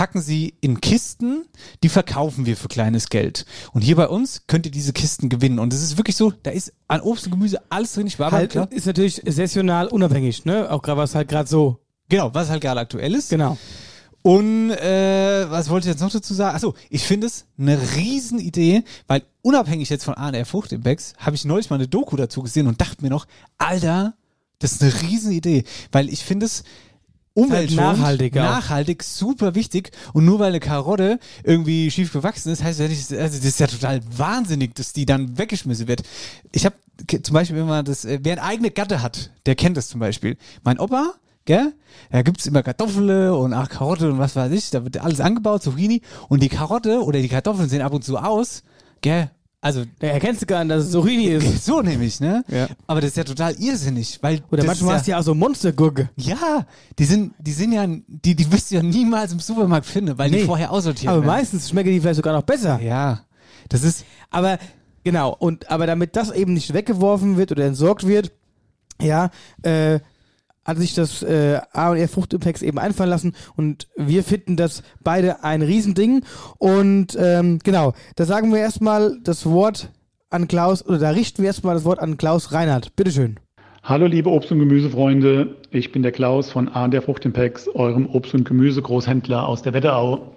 packen sie in Kisten, die verkaufen wir für kleines Geld. Und hier bei uns könnt ihr diese Kisten gewinnen. Und es ist wirklich so, da ist an Obst und Gemüse alles drin. Ich war Halt, klar. ist natürlich saisonal unabhängig, ne? Auch gerade was halt gerade so. Genau, was halt gerade aktuell ist. Genau. Und äh, was wollte ich jetzt noch dazu sagen? Achso, ich finde es eine Riesenidee, weil unabhängig jetzt von A&R Frucht im Becks, habe ich neulich mal eine Doku dazu gesehen und dachte mir noch, Alter, das ist eine Riesenidee, weil ich finde es umweltschonend, Halt nachhaltig auch. nachhaltig, super wichtig und nur weil eine Karotte irgendwie schief gewachsen ist, heißt nicht, also das ist ja total wahnsinnig, dass die dann weggeschmissen wird. Ich habe zum Beispiel, wenn man das, äh, wer eine eigene Gatte hat, der kennt das zum Beispiel. Mein Opa, gell, da gibt's immer Kartoffeln und ach, Karotte und was weiß ich, da wird alles angebaut, Zucchini und die Karotte oder die Kartoffeln sehen ab und zu aus, gell, also Da erkennst du gar nicht, dass es Zucchini ist. so nämlich, ne? Ja. Aber das ist ja total irrsinnig, weil Oder manchmal ist hast du ja auch so Monstergurke. ja, die sind, die sind ja, die, die wirst du ja niemals im Supermarkt finden, weil die Nee. vorher aussortiert Aber werden. meistens schmecken die vielleicht sogar noch besser. Ja, das ist, Aber genau, und aber damit das eben nicht weggeworfen wird oder entsorgt wird, ja, äh, hat sich das äh, A und R Fruchtimpex eben einfallen lassen und wir finden das beide ein Riesending. Und ähm, genau, da sagen wir erstmal das Wort an Klaus, oder da richten wir erstmal das Wort an Klaus Reinhardt. Bitteschön. Hallo liebe Obst- und Gemüsefreunde, ich bin der Klaus von A der Fruchtimpex, eurem Obst- und Gemüsegroßhändler aus der Wetterau.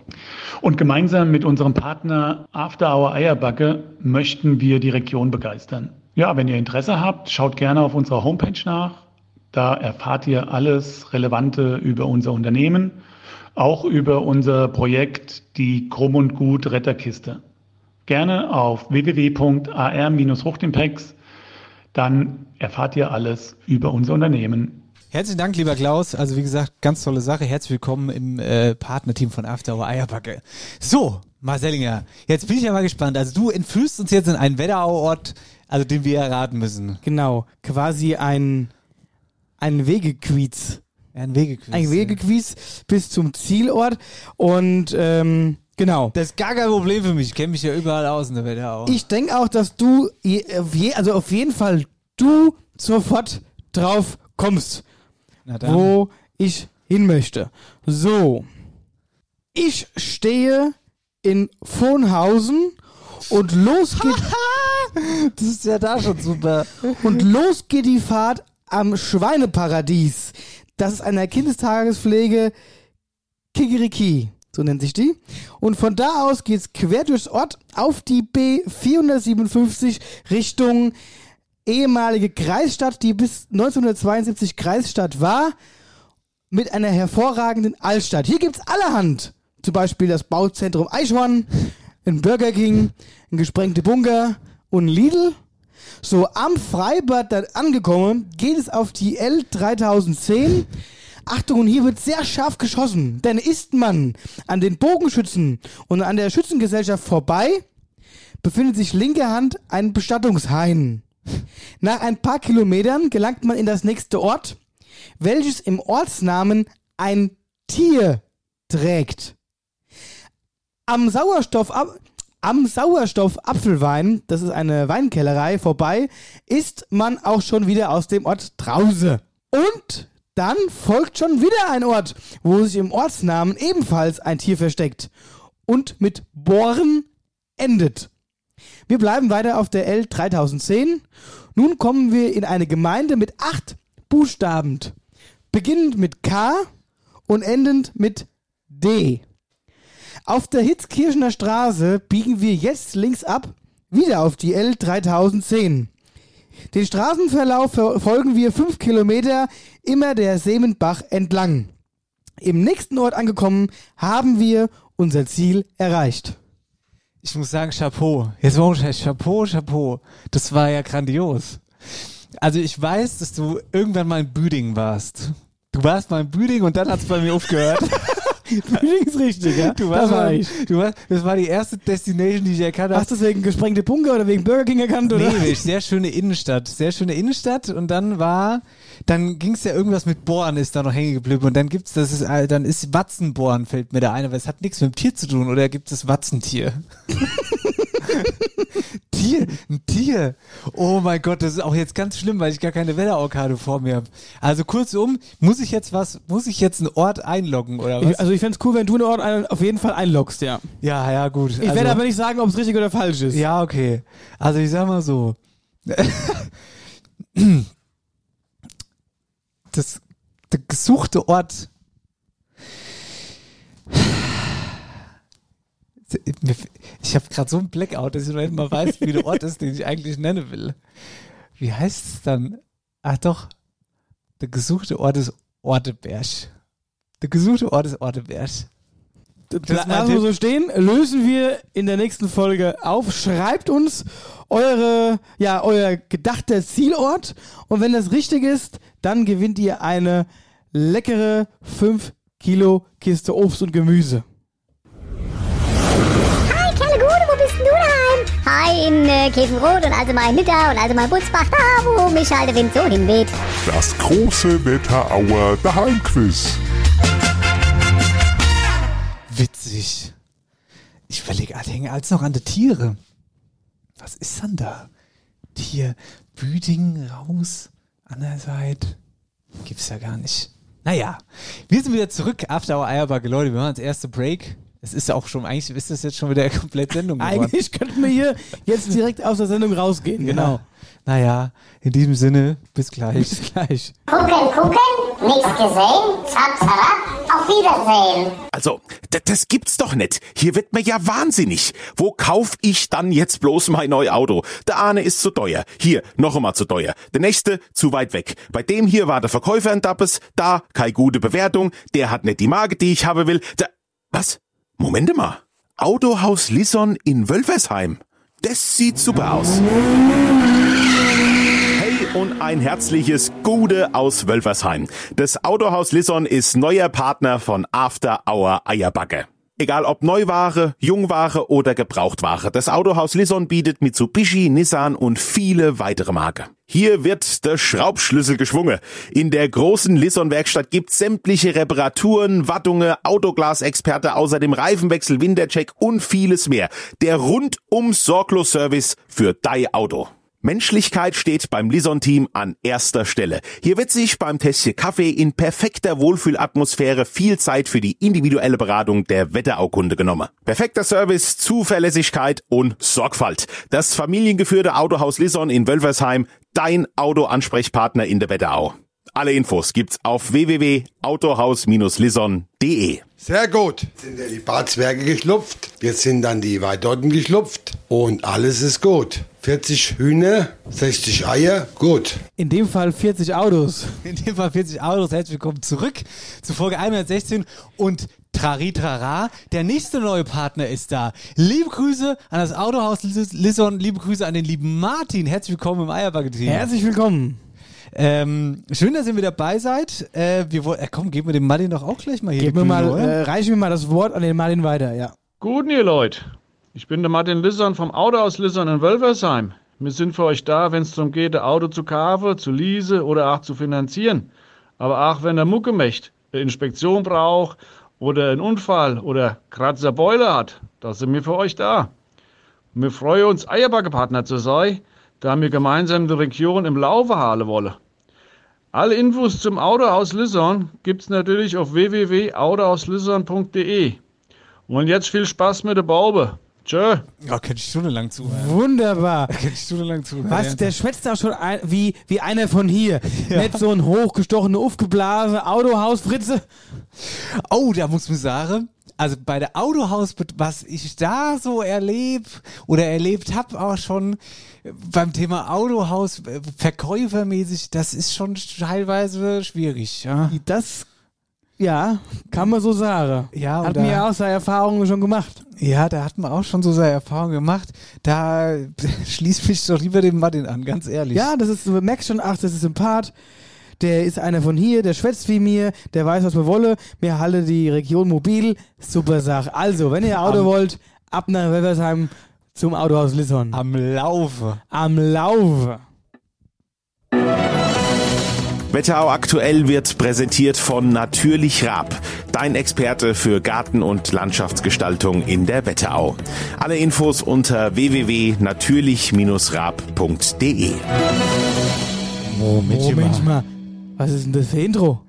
Und gemeinsam mit unserem Partner After Hour Eierbacke möchten wir die Region begeistern. Ja, wenn ihr Interesse habt, schaut gerne auf unserer Homepage nach. Da erfahrt ihr alles Relevante über unser Unternehmen. auch über unser Projekt die Krumm und Gut Retterkiste. Gerne auf www.ar-fruchtimpex, dann erfahrt ihr alles über unser Unternehmen. Herzlichen Dank, lieber Klaus. Also wie gesagt, ganz tolle Sache. Herzlich willkommen im äh, Partnerteam von After Hour Eierbacke. So, Marcellinger, jetzt bin ich ja mal gespannt. Also du entführst uns jetzt in einen Wetterau-Ort, also den wir erraten müssen. Genau, quasi ein, ein Wegequiz. Ein Wegequiz. Ein Wegequiz bis zum Zielort und ähm, genau. Das ist gar kein Problem für mich. Ich kenne mich ja überall aus in der Wetterau. Ich denke auch, dass du, je, also auf jeden Fall du sofort drauf kommst, wo ich hin möchte. So, ich stehe in Vonhausen und los geht Das ist ja da schon super. und los geht die Fahrt am Schweineparadies. Das ist einer Kindestagespflege Kikiriki, so nennt sich die. Und von da aus geht's quer durchs Ort auf die B457 Richtung ehemalige Kreisstadt, die bis 1972 Kreisstadt war, mit einer hervorragenden Altstadt. Hier gibt's allerhand. Zum Beispiel das Bauzentrum Eichhorn, ein Burger King, ein gesprengte Bunker und ein Lidl. So, am Freibad angekommen, geht es auf die L3010. Achtung, hier wird sehr scharf geschossen, denn ist man an den Bogenschützen und an der Schützengesellschaft vorbei, befindet sich linke Hand ein Bestattungshain. Nach ein paar Kilometern gelangt man in das nächste Ort, welches im Ortsnamen ein Tier trägt. Am Sauerstoff, am Sauerstoff-Apfelwein, das ist eine Weinkellerei, vorbei, ist man auch schon wieder aus dem Ort Trause. Und dann folgt schon wieder ein Ort, wo sich im Ortsnamen ebenfalls ein Tier versteckt und mit Bohren endet. Wir bleiben weiter auf der L3010. Nun kommen wir in eine Gemeinde mit acht Buchstaben, beginnend mit K und endend mit D. Auf der Hitzkirchener Straße biegen wir jetzt links ab, wieder auf die L3010. Den Straßenverlauf verfolgen wir fünf Kilometer immer der Seemenbach entlang. Im nächsten Ort angekommen, haben wir unser Ziel erreicht. Ich muss sagen, Chapeau. Jetzt ohne Chapeau, Chapeau. Das war ja grandios. Also ich weiß, dass du irgendwann mal in Büdingen warst. Du warst mal in Büdingen und dann hat es bei mir aufgehört. Büdingen ist richtig, ja? Du warst das war ich. du warst, das war die erste Destination, die ich erkannt habe. Hast du das wegen gesprengte Bunker oder wegen Burger King erkannt, oder? Nee, sehr schöne Innenstadt. Sehr schöne Innenstadt und dann war, dann ging es ja irgendwas mit Bohren ist da noch hängen geblieben und dann gibt's, das ist, dann ist Watzenbohren fällt mir da ein, aber es hat nichts mit dem Tier zu tun oder gibt es Watzentier? Tier, ein Tier. Oh mein Gott, das ist auch jetzt ganz schlimm, weil ich gar keine Wetteraukarte vor mir habe. Also kurzum, muss ich jetzt was, muss ich jetzt einen Ort einloggen oder was? Ich, also ich fände es cool, wenn du einen Ort ein, auf jeden Fall einloggst, ja. ja, ja, gut. Ich also, werde aber nicht sagen, ob es richtig oder falsch ist. Ja, okay. Also ich sag mal so. Das, der gesuchte Ort. Ich habe gerade so einen Blackout, dass ich noch nicht mal weiß, wie der Ort ist, den ich eigentlich nennen will. Wie heißt es dann? Ach doch, der gesuchte Ort ist Orteberg. Der gesuchte Ort ist Orteberg. Das lassen wir so stehen. Lösen wir in der nächsten Folge auf. Schreibt uns eure, ja, euer gedachter Zielort. Und wenn das richtig ist, dann gewinnt ihr eine leckere 5 Kilo Kiste Obst und Gemüse. Hi, in äh, Käfenrot und also mein Nitter und also mein Butzbach, da wo mich halt der Wind so hinweht. Das große Wetterauer Daheimquiz. Witzig. Ich überlege, ah, die hängen alles noch an der Tiere. Was ist dann da? Tier, Büdingen raus, an der Seite. Gibt's ja gar nicht. Naja, wir sind wieder zurück, After Our Eierbacke. Leute, wir machen das erste Break. Es ist auch schon, eigentlich ist das jetzt schon wieder komplett Sendung geworden. Eigentlich könnten wir hier jetzt direkt aus der Sendung rausgehen. Genau. Ja. Naja, in diesem Sinne, bis gleich. Bis gleich. Gucken, gucken, nichts gesehen, zap, zap, Auf Wiedersehen. Also, das gibt's doch nicht. Hier wird mir ja wahnsinnig. Wo kauf ich dann jetzt bloß mein neues Auto? Der eine ist zu teuer. Hier, noch einmal zu teuer. Der nächste zu weit weg. Bei dem hier war der Verkäufer ein Dappes. Da, keine gute Bewertung. Der hat nicht die Marke, die ich haben will. Da, was? Moment mal. Autohaus Lisson in Wölfersheim. Das sieht super aus. Hey und ein herzliches Gude aus Wölfersheim. Das Autohaus Lisson ist neuer Partner von After Hour Eierbacke. Egal ob Neuware, Jungware oder Gebrauchtware, das Autohaus Lisson bietet Mitsubishi, Nissan und viele weitere Marken. Hier wird der Schraubschlüssel geschwungen. In der großen Lisson-Werkstatt gibt's sämtliche Reparaturen, Wattungen, Autoglasexperte, außerdem Reifenwechsel, Wintercheck und vieles mehr. Der rundum sorglos Service für dein Auto. Menschlichkeit steht beim Lison-Team an erster Stelle. Hier wird sich beim Tässchen Kaffee in perfekter Wohlfühlatmosphäre viel Zeit für die individuelle Beratung der Wetteraukunde genommen. Perfekter Service, Zuverlässigkeit und Sorgfalt. Das familiengeführte Autohaus Lison in Wölversheim, dein Autoansprechpartner in der Wetterau. Alle Infos gibt's auf www.autohaus-lison.de. Sehr gut. Jetzt sind ja die Barzwerge geschlupft. Jetzt sind dann die Weidotten geschlupft. Und alles ist gut. 40 Hühner, 60 Eier, gut. In dem Fall 40 Autos. In dem Fall 40 Autos. Herzlich willkommen zurück zu Folge 116 und Trari Trara, der nächste neue Partner ist da. Liebe Grüße an das Autohaus Lis- Lisson, liebe Grüße an den lieben Martin. Herzlich willkommen im Eierbagge-Team. Herzlich willkommen. Ähm, schön, dass ihr mit dabei seid. Äh, wir wollen, äh, komm, geben wir dem Martin doch auch gleich mal hier. Mir Bühne, mal, äh, reich mir mal das Wort an den Martin weiter, ja. Guten ihr Leute. Ich bin der Martin Lissern vom Autohaus Lissern in Wölfersheim. Wir sind für euch da, wenn es darum geht, ein Auto zu kaufen, zu leasen oder auch zu finanzieren. Aber auch wenn der Mucke möchte, eine Inspektion braucht oder einen Unfall oder Kratzer Beule hat, da sind wir für euch da. Wir freuen uns, Eierbackepartner zu sein, da wir gemeinsam die Region im Laufe halten wollen. Alle Infos zum Autohaus Lissern gibt's natürlich auf www.autohauslissern.de. Und jetzt viel Spaß mit der Baube. Tschö. Ja, könnte ich stundenlang zuhören. Wunderbar. Könnte ich stundenlang zuhören. Was, ja. der schwätzt auch schon ein, wie, wie einer von hier. Nicht so ein hochgestochener, aufgeblasene Autohausfritze. Oh, da muss man sagen, also bei der Autohaus, was ich da so erlebe oder erlebt habe auch schon beim Thema Autohaus, äh, verkäufermäßig, das ist schon teilweise schwierig. Ja, Das, ja, kann man so sagen. Ja, Hat mir auch seine Erfahrungen schon gemacht. ja da hat man auch schon so seine Erfahrungen gemacht. Da schließt mich doch lieber dem Martin an, ganz ehrlich. Ja, das ist, du merkst schon, ach, das ist Sympath. Der ist einer von hier, der schwätzt wie mir, der weiß, was wir wollen. Wir halten die Region mobil. Super Sache. Also, wenn ihr Auto wollt, ab nach Weversheim zum Autohaus Lisson. Am Laufe. Am Laufe. Wetterau aktuell wird präsentiert von Natürlich Raab, dein Experte für Garten- und Landschaftsgestaltung in der Wetterau. Alle Infos unter www.natürlich-raab.de. Moment, Moment mal. Was ist denn das für Intro?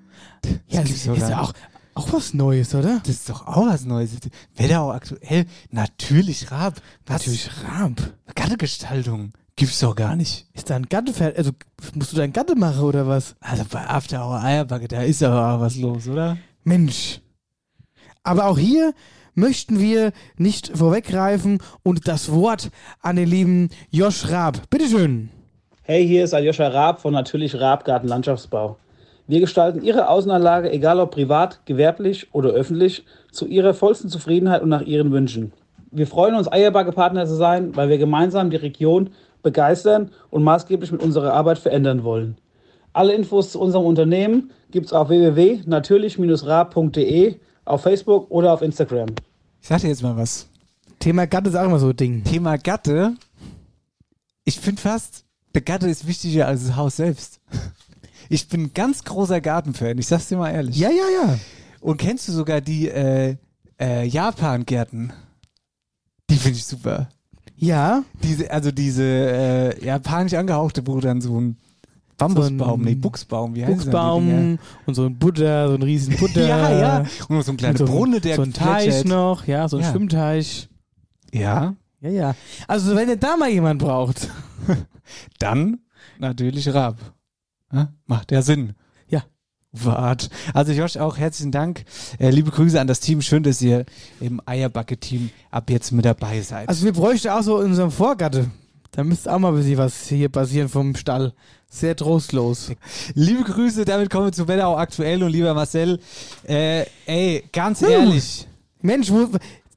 Ja, das ist, ist ja auch, auch was Neues, oder? Das ist doch auch was Neues. Wetterau aktuell, natürlich Raab. Was? Natürlich Ramp. Gattegestaltung. Gibt's doch gar nicht. Ist da ein Gatte fertig? Also, musst du dein Gatte machen oder was? Also bei After Hour Eierbacke, da ist aber auch was los, oder? Mensch. Aber auch hier möchten wir nicht vorweggreifen und das Wort an den lieben Josh Raab. Bitteschön. Hey, hier ist Aljoscha Raab von Natürlich Raab Garten Landschaftsbau. Wir gestalten Ihre Außenanlage, egal ob privat, gewerblich oder öffentlich, zu Ihrer vollsten Zufriedenheit und nach Ihren Wünschen. Wir freuen uns, Eierbacke-Partner zu sein, weil wir gemeinsam die Region begeistern und maßgeblich mit unserer Arbeit verändern wollen. Alle Infos zu unserem Unternehmen gibt es auf www.natürlich-raab.de, auf Facebook oder auf Instagram. Ich sag dir jetzt mal was. Thema Gatte ist auch immer so ein Ding. Thema Gatte. Ich finde fast, der Gatte ist wichtiger als das Haus selbst. Ich bin ein ganz großer Gartenfan, ich sag's dir mal ehrlich. Ja, ja, ja. Und kennst du sogar die äh, äh, Japan-Gärten? Die finde ich super. Ja. Diese, also diese äh, japanisch angehauchte, wo dann so ein Bambusbaum, nee, Buchsbaum, wie heißt das? Buchsbaum und so ein Butter, so ein riesen Butter. Ja, ja. Und so ein kleiner so, Brunnen, der So ein Teich plätschert. noch, ja, so ein Ja. Schwimmteich. Ja. Ja, ja. Also, wenn ihr da mal jemand braucht. Dann natürlich Raab. Ja, macht ja Sinn. Ja. Wart. Also Josh, auch herzlichen Dank. Äh, liebe Grüße an das Team. Schön, dass ihr im Eierbacke-Team ab jetzt mit dabei seid. Also wir bräuchten auch so in unserem Vorgatte. Da müsste auch mal ein bisschen was hier passieren vom Stall. Sehr trostlos. Liebe Grüße, damit kommen wir zu Wetterau aktuell und lieber Marcel. Äh, ey, ganz ehrlich. Mensch, wo,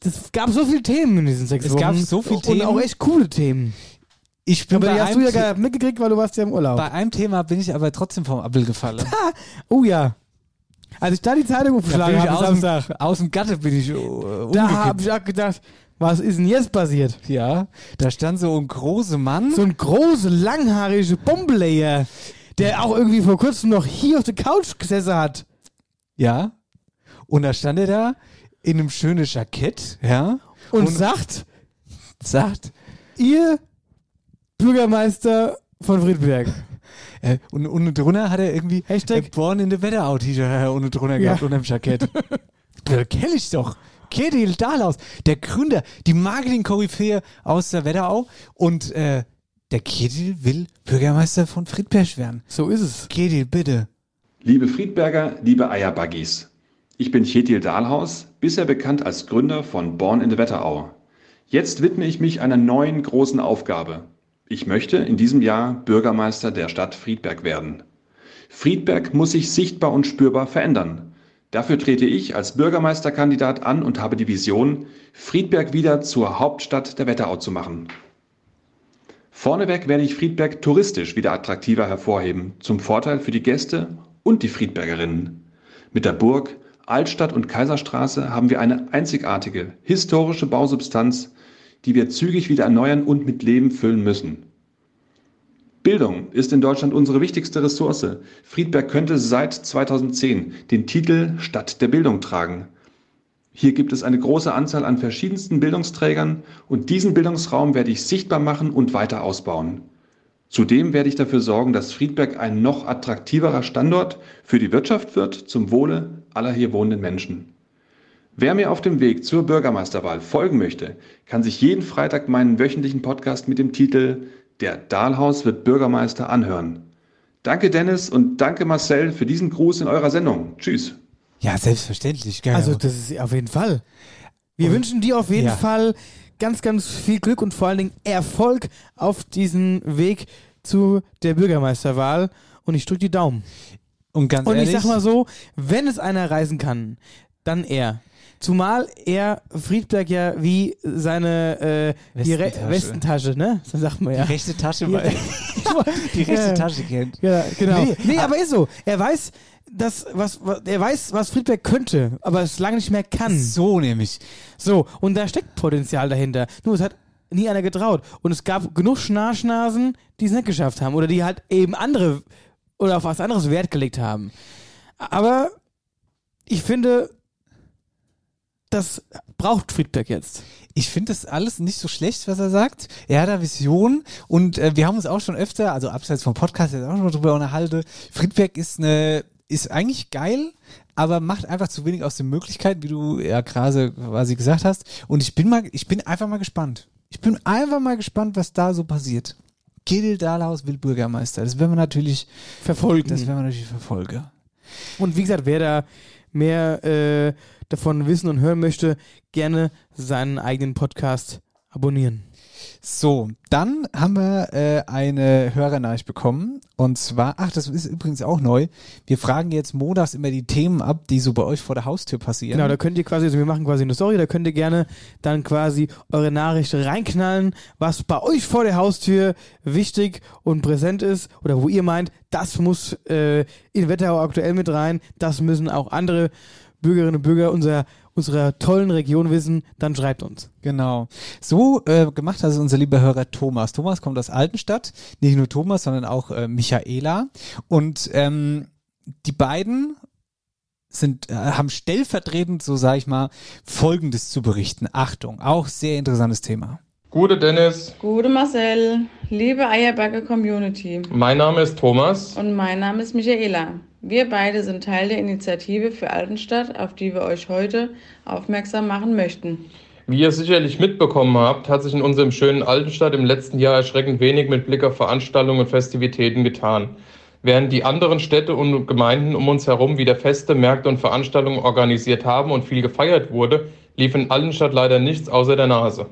das gab so viele Themen in diesen sechs Es Wochen. gab so viele Und Themen. auch echt coole Themen. Ich bin Aber die hast du ja gar mitgekriegt, weil du warst ja im Urlaub. Bei einem Thema bin ich aber trotzdem vom Appel gefallen. oh ja. Als ich da die Zeitung aufgeschlagen habe aus, dem, aus dem Gatte bin ich äh, da habe ich auch gedacht, was ist denn jetzt passiert? Ja, da stand so ein großer Mann. So ein großer, langhaariger Bombelayer, der auch irgendwie vor kurzem noch hier auf der Couch gesessen hat. Ja. Und da stand er da in einem schönen Jackett, ja. Und, sagt, sagt, ihr Bürgermeister von Friedberg. äh, und unten drunter hat er irgendwie Hashtag- äh, Born in the Wetterau T-Shirt unten drunter Ja. gehabt, unter dem Jackett. da kenn ich doch. Kedil Dahlaus, der Gründer, die Marketing-Koryphäe aus der Wetterau. Und äh, der Kedil will Bürgermeister von Friedberg werden. So ist es. Kedil, bitte. Liebe Friedberger, liebe Eierbuggies. Ich bin Chetil Dahlhaus, bisher bekannt als Gründer von Born in the Wetterau. Jetzt widme ich mich einer neuen großen Aufgabe. Ich möchte in diesem Jahr Bürgermeister der Stadt Friedberg werden. Friedberg muss sich sichtbar und spürbar verändern. Dafür trete ich als Bürgermeisterkandidat an und habe die Vision, Friedberg wieder zur Hauptstadt der Wetterau zu machen. Vorneweg werde ich Friedberg touristisch wieder attraktiver hervorheben, zum Vorteil für die Gäste und die Friedbergerinnen. Mit der Burg, Altstadt und Kaiserstraße haben wir eine einzigartige, historische Bausubstanz, die wir zügig wieder erneuern und mit Leben füllen müssen. Bildung ist in Deutschland unsere wichtigste Ressource. Friedberg könnte seit 2010 den Titel Stadt der Bildung tragen. Hier gibt es eine große Anzahl an verschiedensten Bildungsträgern und diesen Bildungsraum werde ich sichtbar machen und weiter ausbauen. Zudem werde ich dafür sorgen, dass Friedberg ein noch attraktiverer Standort für die Wirtschaft wird, zum Wohle aller hier wohnenden Menschen. Wer mir auf dem Weg zur Bürgermeisterwahl folgen möchte, kann sich jeden Freitag meinen wöchentlichen Podcast mit dem Titel Der Dahlhaus wird Bürgermeister anhören. Danke Dennis und danke Marcel für diesen Gruß in eurer Sendung. Tschüss. Ja, selbstverständlich. Geil. Also das ist auf jeden Fall. Wir Und- wünschen dir auf jeden ja. Fall ganz, ganz viel Glück und vor allen Dingen Erfolg auf diesem Weg zu der Bürgermeisterwahl. Und ich drücke die Daumen. und ganz Und ehrlich, ich sag mal so, wenn es einer reisen kann, dann er. Zumal er Friedberg ja wie seine äh, die Re Westentasche. Westentasche, ne? So sagt man ja. die rechte Tasche, Ja. weil die rechte. Tasche kennt. Ja, genau. Nee, Nee, ah- aber ist so. Er weiß, dass, was, was, er weiß, was Friedberg könnte, aber es lange nicht mehr kann. So nämlich. So, und da steckt Potenzial dahinter. Nur es hat nie einer getraut. Und es gab genug Schnarschnasen, die es nicht geschafft haben. Oder die halt eben andere oder auf was anderes Wert gelegt haben. Aber ich finde, das braucht Friedberg jetzt. Ich finde das alles nicht so schlecht, was er sagt. Er hat da Vision und äh, wir haben uns auch schon öfter, also abseits vom Podcast, jetzt auch schon mal drüber unterhalten. Friedberg ist eine, ist eigentlich geil, aber macht einfach zu wenig aus den Möglichkeiten, wie du ja gerade quasi gesagt hast. Und ich bin mal, ich bin einfach mal gespannt. Ich bin einfach mal gespannt, was da so passiert. Kedil Dahlhaus will Bürgermeister. Das werden wir natürlich Verfolgen. Das werden wir natürlich verfolgen. Und wie gesagt, wer da mehr äh, davon wissen und hören möchte, gerne seinen eigenen Podcast abonnieren. So, dann haben wir äh, eine Hörernachricht bekommen. Und zwar, ach, das ist übrigens auch neu. Wir fragen jetzt montags immer die Themen ab, die so bei euch vor der Haustür passieren. Genau, da könnt ihr quasi, also wir machen quasi eine Story, da könnt ihr gerne dann quasi eure Nachricht reinknallen, was bei euch vor der Haustür wichtig und präsent ist oder wo ihr meint, das muss äh, in Wetterau aktuell mit rein, das müssen auch andere Bürgerinnen und Bürger unserer, unserer tollen Region wissen, dann schreibt uns. Genau. So äh, gemacht hat es unser lieber Hörer Thomas. Thomas kommt aus Altenstadt. Nicht nur Thomas, sondern auch äh, Michaela. Und ähm, die beiden sind, äh, haben stellvertretend, so sage ich mal, Folgendes zu berichten. Achtung, auch sehr interessantes Thema. Gute Dennis, Gute Marcel, liebe Eierbacke Community. mein Name ist Thomas. Und mein Name ist Michaela. Wir beide sind Teil der Initiative für Altenstadt, auf die wir euch heute aufmerksam machen möchten. Wie ihr sicherlich mitbekommen habt, hat sich in unserem schönen Altenstadt im letzten Jahr erschreckend wenig mit Blick auf Veranstaltungen und Festivitäten getan. Während die anderen Städte und Gemeinden um uns herum wieder Feste, Märkte und Veranstaltungen organisiert haben und viel gefeiert wurde, lief in Altenstadt leider nichts außer der Nase.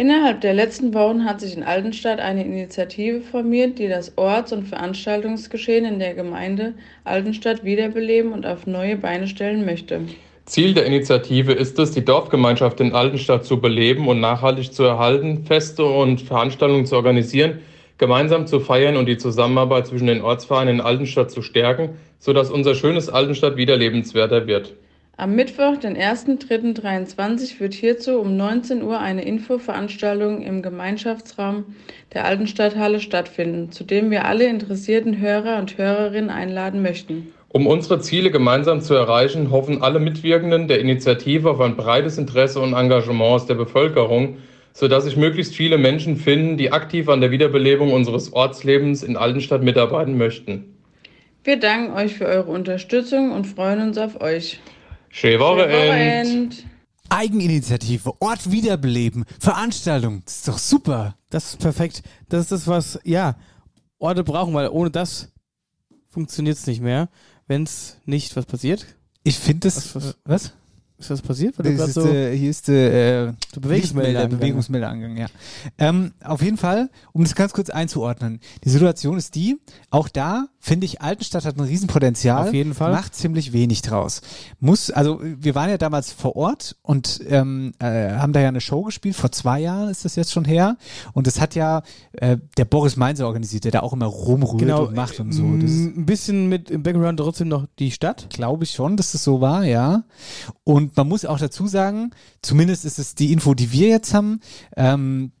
Innerhalb der letzten Wochen hat sich in Altenstadt eine Initiative formiert, die das Orts- und Veranstaltungsgeschehen in der Gemeinde Altenstadt wiederbeleben und auf neue Beine stellen möchte. Ziel der Initiative ist es, die Dorfgemeinschaft in Altenstadt zu beleben und nachhaltig zu erhalten, Feste und Veranstaltungen zu organisieren, gemeinsam zu feiern und die Zusammenarbeit zwischen den Ortsvereinen in Altenstadt zu stärken, sodass unser schönes Altenstadt wieder lebenswerter wird. Am Mittwoch, den 1.3.23, wird hierzu um 19 Uhr eine Infoveranstaltung im Gemeinschaftsraum der Altenstadthalle stattfinden, zu dem wir alle interessierten Hörer und Hörerinnen einladen möchten. Um unsere Ziele gemeinsam zu erreichen, hoffen alle Mitwirkenden der Initiative auf ein breites Interesse und Engagement aus der Bevölkerung, sodass sich möglichst viele Menschen finden, die aktiv an der Wiederbelebung unseres Ortslebens in Altenstadt mitarbeiten möchten. Wir danken euch für eure Unterstützung und freuen uns auf euch. Schöne Wochenend. Eigeninitiative, Ort wiederbeleben, Veranstaltung. Das ist doch super. Das ist perfekt. Das ist das, was, ja, Orte brauchen, weil ohne das funktioniert es nicht mehr. Wenn es nicht, was passiert? Ich finde das. Was, was, was? Ist was passiert? Weil Das ist, so äh, hier ist der äh, Der Bewegungsmelder Lichtmelder, angegangen. Bewegungsmelder angegangen, ja. Ähm, auf jeden Fall, um das ganz kurz einzuordnen. Die Situation ist die, auch da finde ich, Altenstadt hat ein Riesenpotenzial. Auf jeden Fall. Macht ziemlich wenig draus. Muss, also wir waren ja damals vor Ort und ähm, äh, haben da ja eine Show gespielt, vor zwei Jahren ist das jetzt schon her. Und das hat ja äh, der Boris Meinzer organisiert, der da auch immer rumrührt Genau, und macht und so. Das ein bisschen mit im Background trotzdem noch die Stadt. Glaube ich schon, dass das so war, ja. Und man muss auch dazu sagen, zumindest ist es die Info, die wir jetzt haben. Ähm,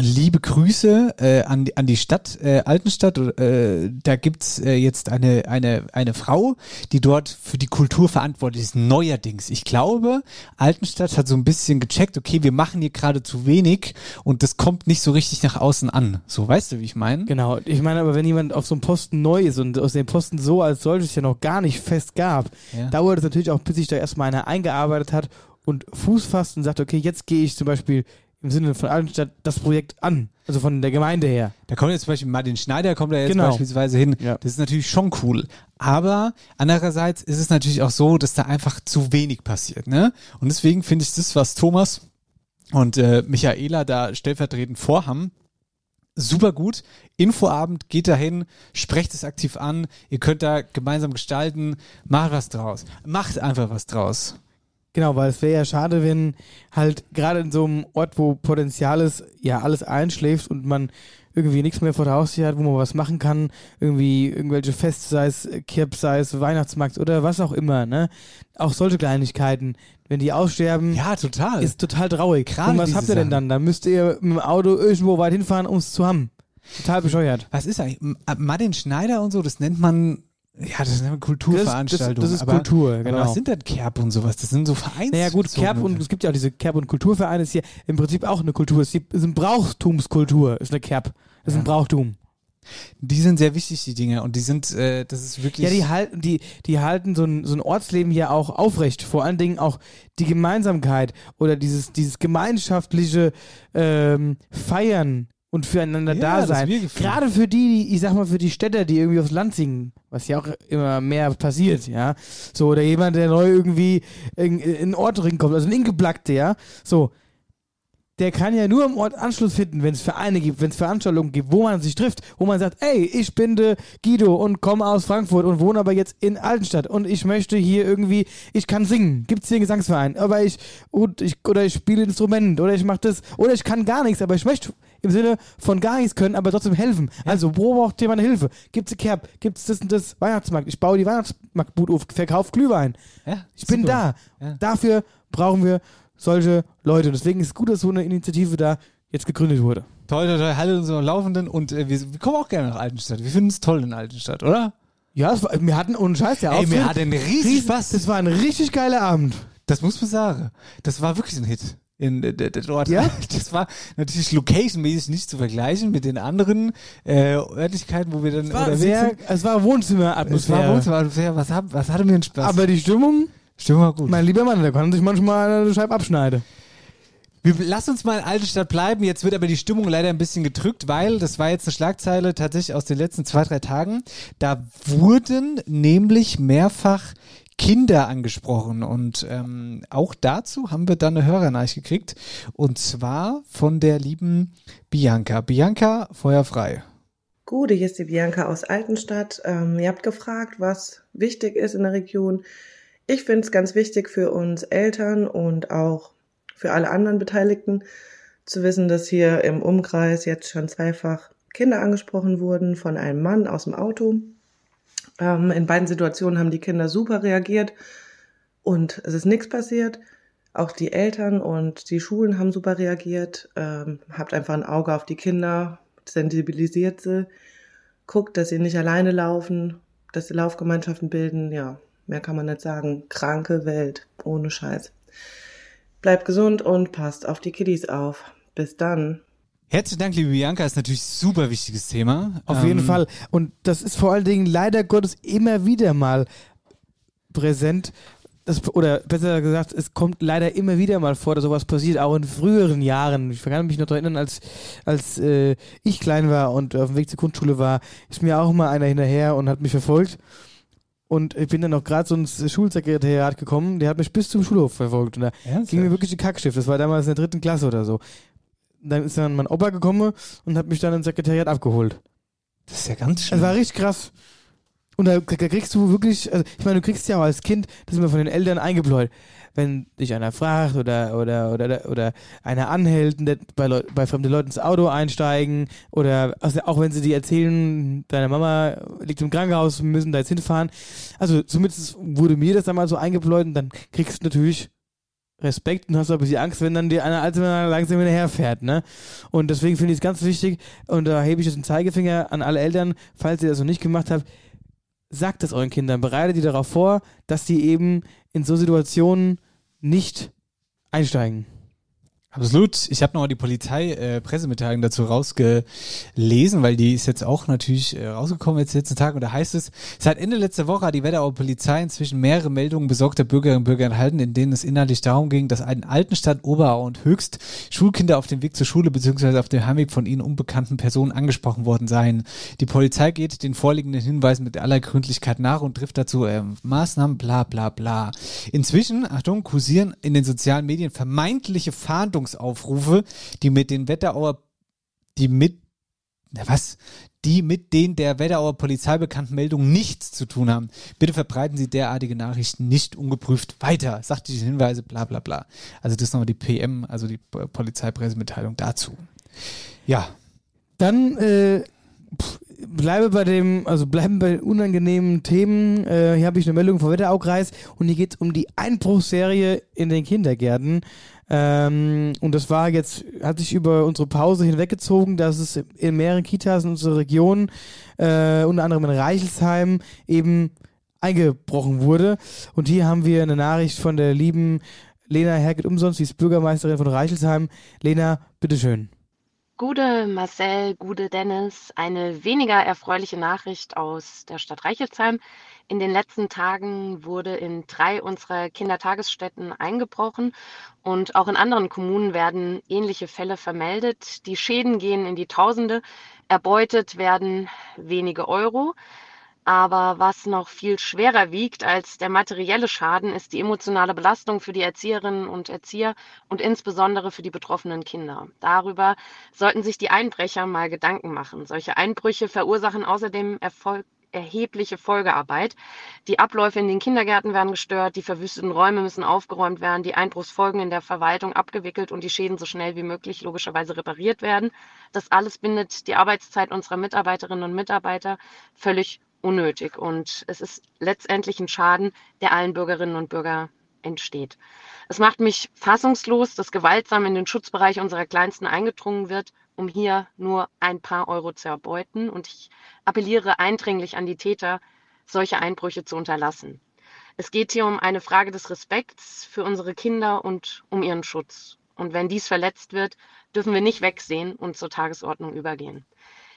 liebe Grüße äh, an, die- an die Stadt äh, Altenstadt. Äh, da gibt's äh, jetzt eine, eine, eine Frau, die dort für die Kultur verantwortlich ist, neuerdings. Ich glaube, Altenstadt hat so ein bisschen gecheckt, okay, wir machen hier gerade zu wenig und das kommt nicht so richtig nach außen an. So, weißt du, wie ich meine? Genau. Ich meine aber, wenn jemand auf so einem Posten neu ist und aus dem Posten so als solches ja noch gar nicht fest gab, Ja. dauert es natürlich auch, bis sich da erstmal einer eingearbeitet hat und Fuß fasst und sagt, okay, jetzt gehe ich zum Beispiel im Sinne von Altenstadt das Projekt an. Also von der Gemeinde her. Da kommt jetzt zum Beispiel Martin Schneider, kommt da jetzt Genau. beispielsweise hin. Das ist natürlich schon cool. Aber andererseits ist es natürlich auch so, dass da einfach zu wenig passiert. Ne? Und deswegen finde ich das, was Thomas und äh, Michaela da stellvertretend vorhaben, super gut. Infoabend, geht dahin, sprecht es aktiv an. Ihr könnt da gemeinsam gestalten. Macht was draus. Macht einfach was draus. Genau, weil es wäre ja schade, wenn halt gerade in so einem Ort, wo Potenzial ist, ja alles einschläft und man irgendwie nichts mehr vor der Haustür hat, wo man was machen kann, irgendwie irgendwelche Feste, sei es Kirb, sei es Weihnachtsmarkt oder was auch immer, ne? Auch solche Kleinigkeiten, wenn die aussterben, ja, total. ist total traurig. Gerade und was habt ihr denn dann? Dann müsst ihr mit dem Auto irgendwo weit hinfahren, um es zu haben. Total bescheuert. Was ist eigentlich? Äh, Martin Schneider und so, das nennt man, ja, das nennt man Kulturveranstaltungen. Das- das ist aber, Kultur, Aber genau. was sind denn Kerb und sowas? Das sind so Vereins. Naja gut, Kerb und es gibt ja auch diese Kerb- und Kulturvereine, ist hier im Prinzip auch eine Kultur. Es ist eine Brauchtumskultur, ist eine Kerb. Das ist ein Brauchtum. Die sind sehr wichtig, die Dinge. Und die sind, äh, das ist wirklich. Ja, die halten, die, die halten so ein, so ein Ortsleben ja auch aufrecht. Vor allen Dingen auch die Gemeinsamkeit oder dieses, dieses gemeinschaftliche ähm, Feiern und füreinander Ja, da sein. Gerade für die, die, ich sag mal, für die Städter, die irgendwie aufs Land singen, was ja auch immer mehr passiert, ja. So, oder jemand, der neu irgendwie in, in Ortring kommt, also ein Ingeplackte, ja. So, der kann ja nur im Ort Anschluss finden, wenn es Vereine gibt, wenn es Veranstaltungen gibt, wo man sich trifft, wo man sagt, ey, ich bin der Guido und komme aus Frankfurt und wohne aber jetzt in Altenstadt und ich möchte hier irgendwie, ich kann singen, gibt's hier einen Gesangsverein, aber ich, und ich oder ich spiele Instrument oder ich mache das oder ich kann gar nichts, aber ich möchte im Sinne von gar nichts können, aber trotzdem helfen. Also, wo braucht jemand Hilfe? Gibt's eine Kerb? Gibt's das und das Weihnachtsmarkt? Ich baue die Weihnachtsmarktbude auf, verkaufe Glühwein. Ja, ich bin super. da. Ja. Dafür brauchen wir solche Leute. Und deswegen ist es gut, dass so eine Initiative da jetzt gegründet wurde. Toll, toll, toll. Hallo unsere Laufenden. Und äh, wir, wir kommen auch gerne nach Altenstadt. Wir finden es toll in Altenstadt, oder? Ja, war, wir hatten ohne Scheiß der Ey, Auftritt. mir hat einen riesen Spaß. Das war ein richtig geiler Abend. Das muss man sagen. Das war wirklich ein Hit. In, d- d- dort. Ja? Das war natürlich locationmäßig nicht zu vergleichen mit den anderen äh, Örtlichkeiten, wo wir dann Es war, sehr, es war Es war Wohnzimmeratmosphäre. Wohnzimmeratmosphäre. Was, hab, was hatte mir einen Spaß? Aber die Stimmung, Stimmung war gut. mein lieber Mann, da kann sich manchmal eine Scheibe abschneiden. Wir, lass uns mal in Altenstadt bleiben. Jetzt wird aber die Stimmung leider ein bisschen gedrückt, weil das war jetzt eine Schlagzeile tatsächlich aus den letzten zwei, drei Tagen. Da wurden nämlich mehrfach Kinder angesprochen. Und ähm, auch dazu haben wir dann eine Hörernachricht gekriegt. Und zwar von der lieben Bianca. Bianca, Feuer frei. Gute, hier ist die Bianca aus Altenstadt. Ähm, ihr habt gefragt, was wichtig ist in der Region. Ich finde es ganz wichtig für uns Eltern und auch für alle anderen Beteiligten zu wissen, dass hier im Umkreis jetzt schon zweifach Kinder angesprochen wurden von einem Mann aus dem Auto. Ähm, in beiden Situationen haben die Kinder super reagiert und es ist nichts passiert. Auch die Eltern und die Schulen haben super reagiert. Ähm, habt einfach ein Auge auf die Kinder, sensibilisiert sie, guckt, dass sie nicht alleine laufen, dass sie Laufgemeinschaften bilden. Ja, mehr kann man nicht sagen. Kranke Welt, ohne Scheiß. Bleibt gesund und passt auf die Kiddies auf. Bis dann. Herzlichen Dank, liebe Bianca, ist natürlich ein super wichtiges Thema. Auf jeden Ähm, Fall. Und das ist vor allen Dingen leider Gottes immer wieder mal präsent. Das, oder besser gesagt, es kommt leider immer wieder mal vor, dass sowas passiert, auch in früheren Jahren. Ich kann mich noch daran erinnern, als, als äh, ich klein war und auf dem Weg zur Grundschule war, ist mir auch mal einer hinterher und hat mich verfolgt. Und ich bin dann auch gerade so ins Schulsekretariat gekommen, der hat mich bis zum Schulhof verfolgt. Und da ging mir wirklich die Kackstift. Das war damals in der dritten Klasse oder so. Dann ist dann mein Opa gekommen und hat mich dann ins Sekretariat abgeholt. Das ist ja ganz schön. Das war richtig krass. Und da, da kriegst du wirklich, also ich meine, du kriegst ja auch als Kind, das ist immer von den Eltern eingebläut. Wenn dich einer fragt oder, oder, oder, oder einer anhält, und bei, Leu bei fremden Leuten ins Auto einsteigen oder also auch wenn sie dir erzählen, deine Mama liegt im Krankenhaus, wir müssen da jetzt hinfahren. Also zumindest wurde mir das dann mal so eingebläut und dann kriegst du natürlich Respekt und hast auch ein bisschen Angst, wenn dann dir einer alte Mann langsam hinterherfährt, ne? Und deswegen finde ich es ganz wichtig, und da hebe ich jetzt einen Zeigefinger an alle Eltern, falls ihr das noch nicht gemacht habt, sagt es euren Kindern, bereitet die darauf vor, dass die eben in so Situationen nicht einsteigen. Absolut. Ich habe nochmal die Polizei-Pressemitteilung dazu rausgelesen, weil die ist jetzt auch natürlich äh, rausgekommen jetzt letzten Tag. Und da heißt es, seit Ende letzter Woche hat die Wetterauer Polizei inzwischen mehrere Meldungen besorgter Bürgerinnen und Bürger erhalten, in denen es inhaltlich darum ging, dass in Altenstadt, Oberau und Höchst Schulkinder auf dem Weg zur Schule bzw. auf dem Heimweg von ihnen unbekannten Personen angesprochen worden seien. Die Polizei geht den vorliegenden Hinweisen mit aller Gründlichkeit nach und trifft dazu ähm, Maßnahmen, bla bla bla. Inzwischen, Achtung, kursieren in den sozialen Medien vermeintliche Fahndungsaufrufe, die mit den Wetterauer, die mit, na was, die mit den der Wetterauer Polizei bekannten Meldungen nichts zu tun haben. Bitte verbreiten Sie derartige Nachrichten nicht ungeprüft weiter. Sachliche Hinweise, bla bla bla. Also das ist nochmal die PM, also die Polizeipressemitteilung dazu. Ja. Dann äh, pff, bleibe bei dem, also bleiben bei unangenehmen Themen. Äh, hier habe ich eine Meldung vom Wetteraukreis und hier geht es um die Einbruchsserie in den Kindergärten. Ähm, und das war jetzt, hat sich über unsere Pause hinweggezogen, dass es in mehreren Kitas in unserer Region, äh, unter anderem in Reichelsheim, eben eingebrochen wurde. Und hier haben wir eine Nachricht von der lieben Lena Herget Umsonst, die ist Bürgermeisterin von Reichelsheim. Lena, bitteschön. Gute Marcel, gute Dennis, eine weniger erfreuliche Nachricht aus der Stadt Reichelsheim. In den letzten Tagen wurde in drei unserer Kindertagesstätten eingebrochen und auch in anderen Kommunen werden ähnliche Fälle vermeldet. Die Schäden gehen in die Tausende, erbeutet werden wenige Euro. Aber was noch viel schwerer wiegt als der materielle Schaden, ist die emotionale Belastung für die Erzieherinnen und Erzieher und insbesondere für die betroffenen Kinder. Darüber sollten sich die Einbrecher mal Gedanken machen. Solche Einbrüche verursachen außerdem Erfolg erhebliche Folgearbeit. Die Abläufe in den Kindergärten werden gestört, die verwüsteten Räume müssen aufgeräumt werden, die Einbruchsfolgen in der Verwaltung abgewickelt und die Schäden so schnell wie möglich logischerweise repariert werden. Das alles bindet die Arbeitszeit unserer Mitarbeiterinnen und Mitarbeiter völlig unnötig und es ist letztendlich ein Schaden, der allen Bürgerinnen und Bürgern entsteht. Es macht mich fassungslos, dass gewaltsam in den Schutzbereich unserer Kleinsten eingedrungen wird, um hier nur ein paar Euro zu erbeuten. Und ich appelliere eindringlich an die Täter, solche Einbrüche zu unterlassen. Es geht hier um eine Frage des Respekts für unsere Kinder und um ihren Schutz. Und wenn dies verletzt wird, dürfen wir nicht wegsehen und zur Tagesordnung übergehen.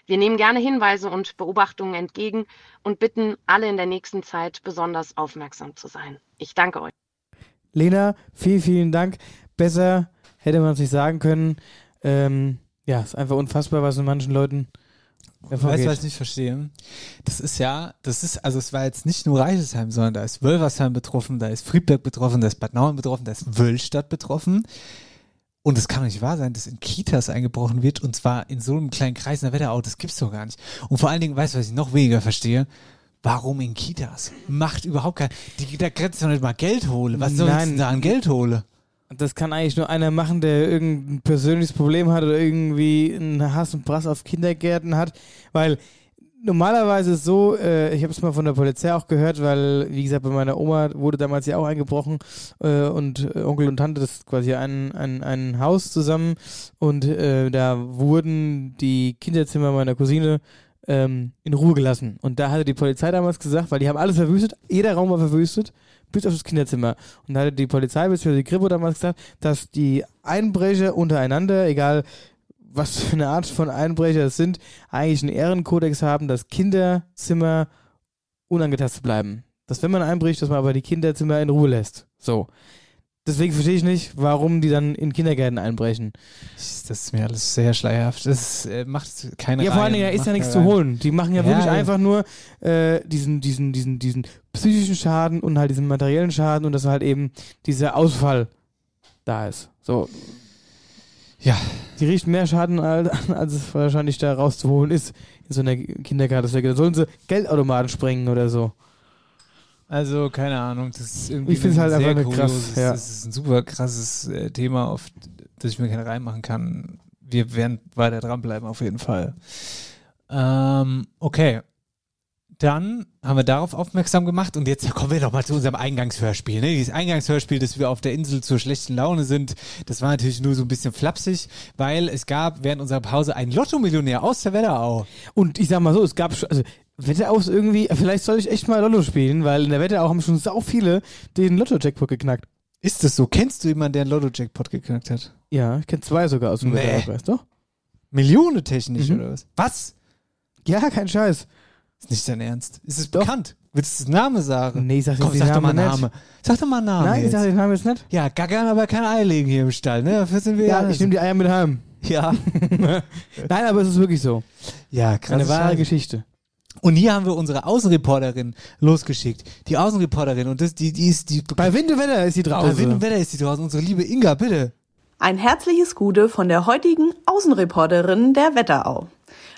Wir nehmen gerne Hinweise und Beobachtungen entgegen und bitten alle in der nächsten Zeit besonders aufmerksam zu sein. Ich danke euch. Lena, vielen, vielen Dank. Besser hätte man sich sagen können. Ähm, ja, ist einfach unfassbar, was in manchen Leuten Weißt du, was ich nicht verstehe? Das ist ja, das ist, also es war jetzt nicht nur Reichelsheim, sondern da ist Wölversheim betroffen, da ist Friedberg betroffen, da ist Bad Nauheim betroffen, da ist Wöllstadt betroffen. Und es kann doch nicht wahr sein, dass in Kitas eingebrochen wird und zwar in so einem kleinen Kreis in der Wetterau, das gibt's doch gar nicht. Und vor allen Dingen, weißt du, was ich noch weniger verstehe? Warum in Kitas? Macht überhaupt kein, die, da kannst du doch nicht mal Geld holen. Was soll ich denn da an Geld holen? Das kann eigentlich nur einer machen, der irgendein persönliches Problem hat oder irgendwie einen Hass und Brass auf Kindergärten hat, weil normalerweise ist so, äh, ich habe es mal von der Polizei auch gehört, weil, wie gesagt, bei meiner Oma wurde damals ja auch eingebrochen äh, und äh, Onkel und Tante, das ist quasi ein, ein, ein Haus zusammen und äh, da wurden die Kinderzimmer meiner Cousine ähm, in Ruhe gelassen. Und da hatte die Polizei damals gesagt, weil die haben alles verwüstet, jeder Raum war verwüstet, bis auf das Kinderzimmer. Und da hatte die Polizei bzw. die Kripo damals gesagt, dass die Einbrecher untereinander, egal was für eine Art von Einbrecher es sind, eigentlich einen Ehrenkodex haben, dass Kinderzimmer unangetastet bleiben. Dass wenn man einbricht, dass man aber die Kinderzimmer in Ruhe lässt. So. Deswegen verstehe ich nicht, warum die dann in Kindergärten einbrechen. Das ist mir alles sehr schleierhaft. Das äh, macht keine Ja, vor allen Dingen, da ist ja nichts zu holen. Die machen ja, Ja, wirklich ja. einfach nur äh, diesen, diesen, diesen, diesen psychischen Schaden und halt diesen materiellen Schaden und dass halt eben dieser Ausfall da ist. So. Ja. Die riechen mehr Schaden, als, als es wahrscheinlich da rauszuholen ist in so einer Kindergartenstrecke. Da sollen sie Geldautomaten sprengen oder so. Also, keine Ahnung, das ist irgendwie Ich find's halt sehr einfach nur krass, kurioses- ja. Das ist ein super krasses äh, Thema, auf das ich mir keine reinmachen kann. Wir werden weiter dranbleiben, auf jeden Fall. Ähm, okay. Dann haben wir darauf aufmerksam gemacht und jetzt kommen wir doch mal zu unserem Eingangshörspiel. Ne? Dieses Eingangshörspiel, dass wir auf der Insel zur schlechten Laune sind, das war natürlich nur so ein bisschen flapsig, weil es gab während unserer Pause einen Lotto-Millionär aus der Wetterau. Und ich sag mal so, es gab schon, also Wetterau ist irgendwie, vielleicht soll ich echt mal Lotto spielen, weil in der Wetterau haben schon sau viele den Lotto-Jackpot geknackt. Ist das so? Kennst du jemanden, der einen Lotto-Jackpot geknackt hat? Ja, ich kenne zwei sogar aus dem Nee. Wetterau, weißt du? Millionentechnisch Mhm. oder was? Was? Ja, kein Scheiß. Ist nicht dein Ernst. Ist es bekannt? Willst du den Namen sagen? Nee, ich sag Komm, sag den doch mal Namen Name. Sag doch mal Namen. Nein, ich jetzt. sag den Namen jetzt nicht. Ja, gackern aber kein Ei legen hier im Stall, ne? Dafür sind wir Ja, ich nehme die Eier mit heim. Ja. Nein, aber es ist wirklich so. Ja, krass. Eine wahre Geschichte. Und hier haben wir unsere Außenreporterin losgeschickt. Die Außenreporterin und das, die, die ist die. Bei Wind und Wetter ist die draußen. Bei Wind und Wetter ist die draußen. Unsere liebe Inga, bitte. Ein herzliches Gute von der heutigen Außenreporterin der Wetterau.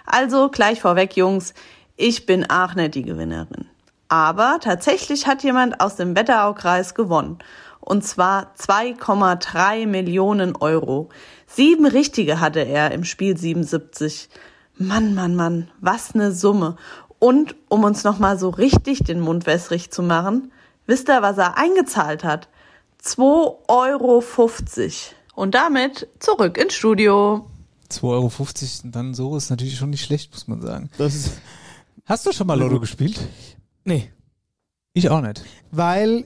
Also gleich vorweg, Jungs, ich bin auch nicht die Gewinnerin. Aber tatsächlich hat jemand aus dem Wetteraukreis gewonnen. Und zwar 2,3 Millionen Euro. Sieben Richtige hatte er im Spiel 77. Mann, Mann, Mann, was ne Summe. Und um uns nochmal so richtig den Mund wässrig zu machen, wisst ihr, was er eingezahlt hat? 2,50 Euro. Und damit zurück ins Studio. 2,50 Euro dann so ist natürlich schon nicht schlecht, muss man sagen. Das ist Hast du schon mal Lotto gespielt? Nee. Ich auch nicht. Weil,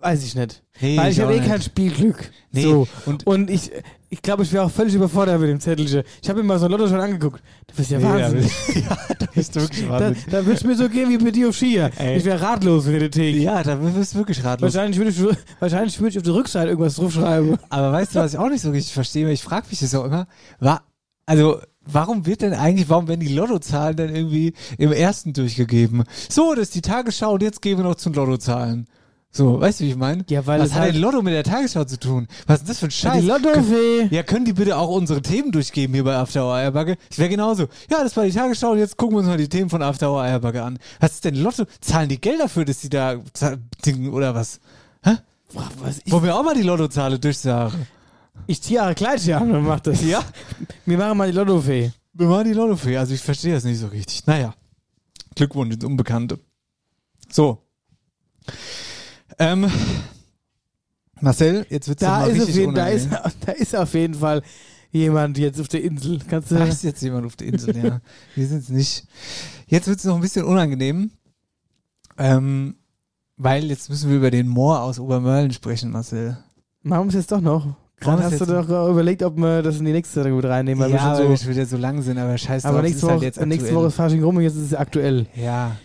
weiß ich nicht. Nee, Weil ich ich habe eh nicht. kein Spielglück. Nee, So. und- Und, ich, ich glaube, ich wäre auch völlig überfordert mit dem Zettelchen. Ich habe mir mal so ein Lotto schon angeguckt. Du bist ja Nee, wahnsinnig. ja, da bist du wirklich Da, wahnsinnig. da würde es mir so gehen wie bei dir auf Skier. Ey. Ich wäre ratlos in der Theke. Ja, da bist du wirklich ratlos. Wahrscheinlich würde ich, wahrscheinlich würde ich auf der Rückseite irgendwas draufschreiben. Aber weißt du, was ich auch nicht so richtig verstehe? Ich frage mich das auch immer. War, also, warum wird denn eigentlich, warum werden die Lottozahlen dann irgendwie im ersten durchgegeben? So, das ist die Tagesschau und jetzt gehen wir noch zu den Lottozahlen. So, weißt du, wie ich meine? Ja, weil Was hat halt- denn Lotto mit der Tagesschau zu tun? Was ist das für ein Scheiß? die Lottofee. Ja, können die bitte auch unsere Themen durchgeben hier bei After Hour Eierbacke? Das wäre genauso. Ja, das war die Tagesschau und jetzt gucken wir uns mal die Themen von After Hour Eierbacke an. Was ist denn Lotto? Zahlen die Geld dafür, dass die da za- dingen oder was? Hä? Was Wollen wir auch mal die Lottozahlen durchsagen? Ich ziehe ihre Kleidchen an und mach das. Ja? Wir machen mal die Lottofee. Wir machen die Lottofee. Also ich verstehe das nicht so richtig. Naja. Glückwunsch ins Unbekannte. So. Ähm, Marcel, jetzt wird's Da mal ist, richtig jeden, da, ist, unangenehm. da ist auf jeden Fall jemand jetzt auf der Insel. Kannst du. Da ist jetzt jemand auf der Insel, ja. Wir sind's nicht. Jetzt wird's noch ein bisschen unangenehm. Ähm, weil jetzt müssen wir über den Moor aus Obermörlen sprechen, Marcel. Machen wir es jetzt doch noch. Wir's hast du doch überlegt, ob wir das in die nächste Sendung mit reinnehmen. Weil ja, wir weil schon wir so, schon wieder so lang sind, aber scheiß aber drauf, nächste halt Woche, jetzt nächste. Woche ist Fasching rum und jetzt ist es aktuell. Ja.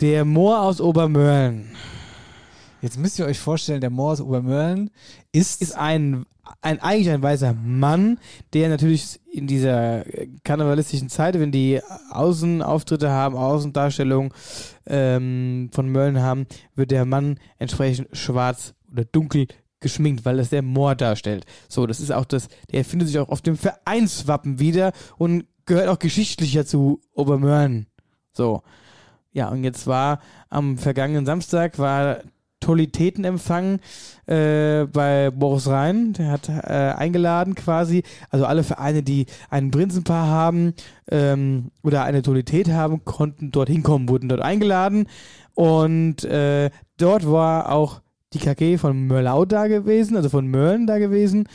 Der Moor aus Obermörlen. Jetzt müsst ihr euch vorstellen, der Moor aus Obermörlen ist, ist ein, ein eigentlich ein weißer Mann, der natürlich in dieser karnevalistischen Zeit, wenn die Außenauftritte haben, Außendarstellungen ähm, von Möllen haben, wird der Mann entsprechend schwarz oder dunkel geschminkt, weil das der Moor darstellt. So, das ist auch das, der findet sich auch auf dem Vereinswappen wieder und gehört auch geschichtlicher zu Obermörlen. So. Ja, und jetzt war am vergangenen Samstag war Tolitätenempfang äh, bei Boris Rhein. Der hat äh, eingeladen quasi, also alle Vereine, die ein Prinzenpaar haben ähm, oder eine Tolität haben, konnten dort hinkommen, wurden dort eingeladen. Und äh, dort war auch die KG von Mörlau da gewesen, also von Mörlen da gewesen.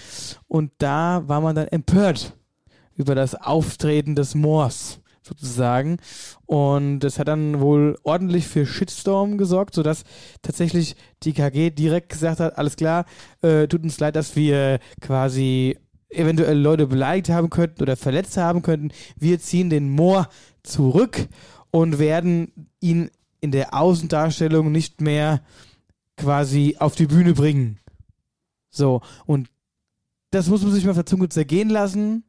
Und da war man dann empört über das Auftreten des Moors sozusagen. Und das hat dann wohl ordentlich für Shitstorm gesorgt, sodass tatsächlich die KG direkt gesagt hat, alles klar, äh, tut uns leid, dass wir quasi eventuell Leute beleidigt haben könnten oder verletzt haben könnten. Wir ziehen den Moor zurück und werden ihn in der Außendarstellung nicht mehr quasi auf die Bühne bringen. So, und das muss man sich mal auf zergehen lassen.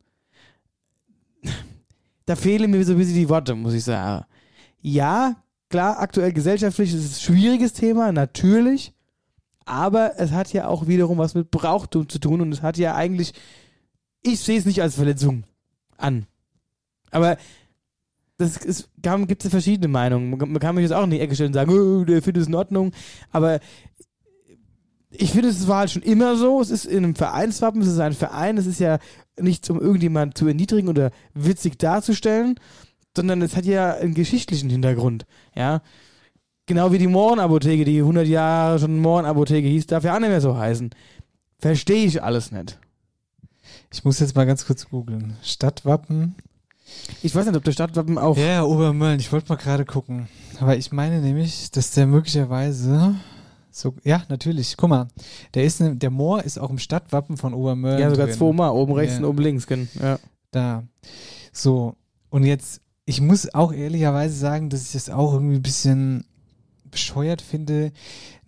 Da fehlen mir so ein bisschen die Worte, muss ich sagen. Ja, klar, aktuell gesellschaftlich ist es ein schwieriges Thema, natürlich. Aber es hat ja auch wiederum was mit Brauchtum zu tun und es hat ja eigentlich, ich sehe es nicht als Verletzung an. Aber das ist, gibt es verschiedene Meinungen. Man, kann mich jetzt auch in die Ecke stellen und sagen, oh, der findet es in Ordnung. Aber ich finde, es war halt schon immer so. Es ist in einem Vereinswappen, es ist ein Verein, es ist ja nichts, um irgendjemanden zu erniedrigen oder witzig darzustellen, sondern es hat ja einen geschichtlichen Hintergrund. Ja. Genau wie die Mohrenapotheke, die 100 Jahre schon Mohrenapotheke hieß, darf ja auch nicht mehr so heißen. Verstehe ich alles nicht. Ich muss jetzt mal ganz kurz googeln. Stadtwappen. Ich weiß nicht, ob der Stadtwappen auch. Ja, Obermölln. Ich wollte mal gerade gucken. Aber ich meine nämlich, dass der möglicherweise so, ja, natürlich. Guck mal, der ist ne, der Moor ist auch im Stadtwappen von Obermölln. Ja, sogar zweimal, oben rechts ja. und oben links, ja. Da. So, und jetzt, ich muss auch ehrlicherweise sagen, dass ich das auch irgendwie ein bisschen bescheuert finde.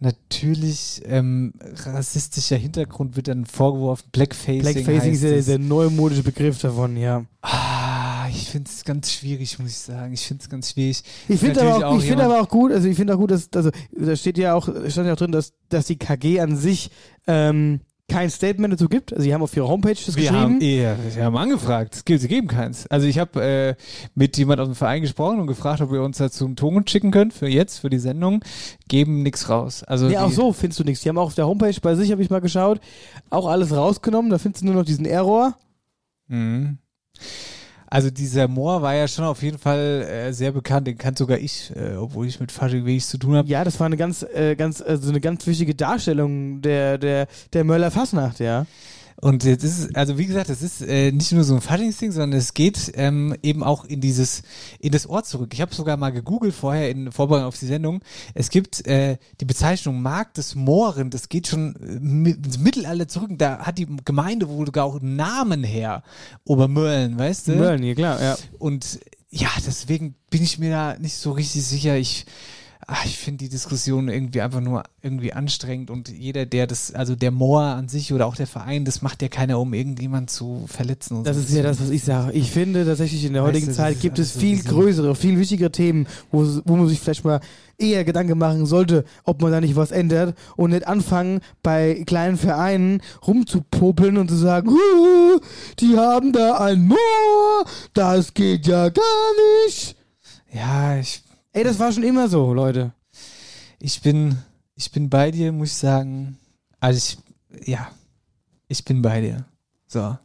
Natürlich, ähm, rassistischer Hintergrund wird dann vorgeworfen. Blackfacing. Blackfacing ist der, der neumodische Begriff davon, ja. Ah, ich finde es ganz schwierig, muss ich sagen. Ich finde es ganz schwierig. Ich finde aber, auch, ich find aber auch gut, also ich finde auch gut, dass, also, da steht ja auch, stand ja auch drin, dass, dass die KG an sich, ähm, kein Statement dazu gibt. Also sie haben auf ihrer Homepage das wir geschrieben. Haben, ja, wir haben angefragt. Es gibt, sie geben keins. Also ich habe äh, mit jemand aus dem Verein gesprochen und gefragt, ob wir uns dazu einen Ton schicken können für jetzt, für die Sendung. Geben nichts raus. Also nee, auch so findest du nichts. Die haben auch auf der Homepage bei sich, habe ich mal geschaut, auch alles rausgenommen. Da findest du nur noch diesen Error. Mhm. Also dieser Moor war ja schon auf jeden Fall äh, sehr bekannt, den kann sogar ich, äh, obwohl ich mit Fasching wenig zu tun habe. Ja, das war eine ganz, äh, ganz, also eine ganz wichtige Darstellung der, der, der Möller Fassnacht, ja. Und jetzt ist es, also wie gesagt, es ist äh, nicht nur so ein Faschingsding, sondern es geht ähm, eben auch in dieses, in das Ort zurück. Ich habe sogar mal gegoogelt vorher in Vorbereitung auf die Sendung. Es gibt äh, die Bezeichnung Markt des Mooren, das geht schon äh, ins Mittelalter zurück. Da hat die Gemeinde wohl sogar auch einen Namen her. Obermörlen, weißt du? Mörlen, ja klar, ja. Und ja, deswegen bin ich mir da nicht so richtig sicher. Ich ach, ich finde die Diskussion irgendwie einfach nur irgendwie anstrengend und jeder, der das, also der Moor an sich oder auch der Verein, das macht ja keiner, um irgendjemand zu verletzen. das so. ist ja das, was ich sage. Ich finde tatsächlich in der heutigen weißt du, Zeit gibt es viel so größere, viel wichtigere Themen, wo, wo man sich vielleicht mal eher Gedanken machen sollte, ob man da nicht was ändert und nicht anfangen, bei kleinen Vereinen rumzupopeln und zu sagen, die haben da ein Moor, das geht ja gar nicht. Ja, ich Ey, das war schon immer so, Leute. Ich bin, ich bin bei dir, muss ich sagen. Also ich, ja, ich bin bei dir. So.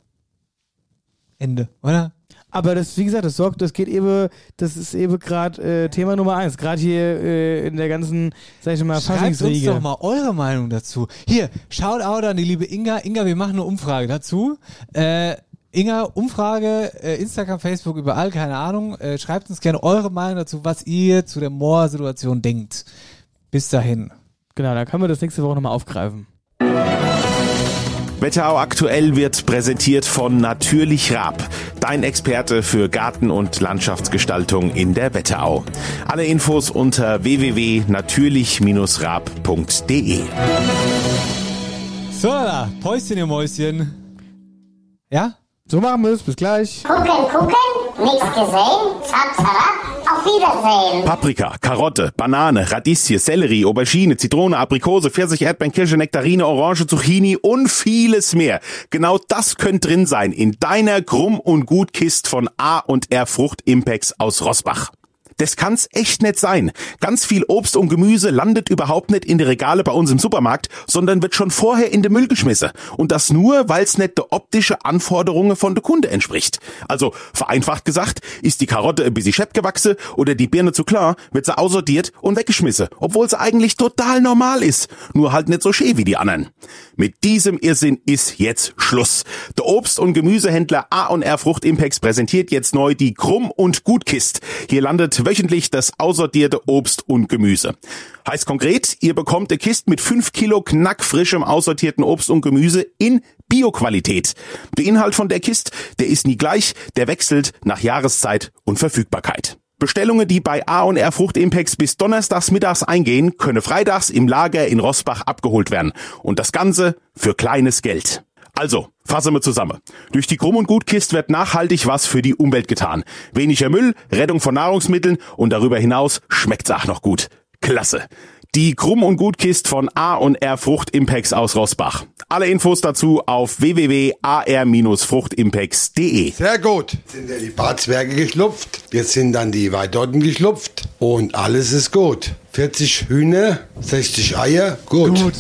Ende, oder? Aber das, wie gesagt, das sorgt, das geht eben, das ist eben gerade äh, Thema Nummer eins. Gerade hier äh, in der ganzen, sag ich mal, Schreibt uns doch mal eure Meinung dazu. Hier, Shoutout an die liebe Inga. Inga, wir machen eine Umfrage dazu. Äh, Inga, Umfrage, äh, Instagram, Facebook, überall, keine Ahnung. Äh, schreibt uns gerne eure Meinung dazu, was ihr zu der Moor-Situation denkt. Bis dahin. Genau, dann können wir das nächste Woche nochmal aufgreifen. Wetterau aktuell wird präsentiert von Natürlich Raab, dein Experte für Garten- und Landschaftsgestaltung in der Wetterau. Alle Infos unter www.natürlich-raab.de. So, da, Päuschen, ihr Mäuschen. Ja? So machen wir es. Bis gleich. Gucken, gucken, nichts gesehen, zap, zap, auf Wiedersehen. Paprika, Karotte, Banane, Radieschen, Sellerie, Aubergine, Zitrone, Aprikose, Pfirsich, Erdbeeren, Kirsche, Nektarine, Orange, Zucchini und vieles mehr. Genau das könnte drin sein in deiner Krumm- und Gutkist von A und R Frucht Impex aus Rossbach. Das kann's echt nicht sein. Ganz viel Obst und Gemüse landet überhaupt nicht in die Regale bei uns im Supermarkt, sondern wird schon vorher in den Müll geschmissen. Und das nur, weil's nicht der optische Anforderungen von der Kunde entspricht. Also, vereinfacht gesagt, ist die Karotte ein bisschen schepp gewachsen oder die Birne zu klar, wird sie aussortiert und weggeschmissen, obwohl sie eigentlich total normal ist. Nur halt nicht so schön wie die anderen. Mit diesem Irrsinn ist jetzt Schluss. Der Obst- und Gemüsehändler A&R Frucht Impex präsentiert jetzt neu die Krumm- und Gutkist. Hier landet wöchentlich das aussortierte Obst und Gemüse. Heißt konkret, ihr bekommt eine Kiste mit 5 Kilo knackfrischem aussortierten Obst und Gemüse in Bioqualität. Der Inhalt von der Kiste, der ist nie gleich, der wechselt nach Jahreszeit und Verfügbarkeit. Bestellungen, die bei A&R Frucht Impex bis donnerstags mittags eingehen, können freitags im Lager in Rossbach abgeholt werden. Und das Ganze für kleines Geld. Also, fassen wir zusammen. Durch die Krumm- und Gutkist wird nachhaltig was für die Umwelt getan. Weniger Müll, Rettung von Nahrungsmitteln und darüber hinaus schmeckt's auch noch gut. Klasse. Die Krumm- und Gutkist von A&R Frucht Impex aus Rossbach. Alle Infos dazu auf www.ar-fruchtimpex.de. Sehr gut. Sind ja die Barzwerge geschlupft. Jetzt sind dann die Weidotten geschlupft. Und alles ist gut. 40 Hühner, 60 Eier, gut. Gut.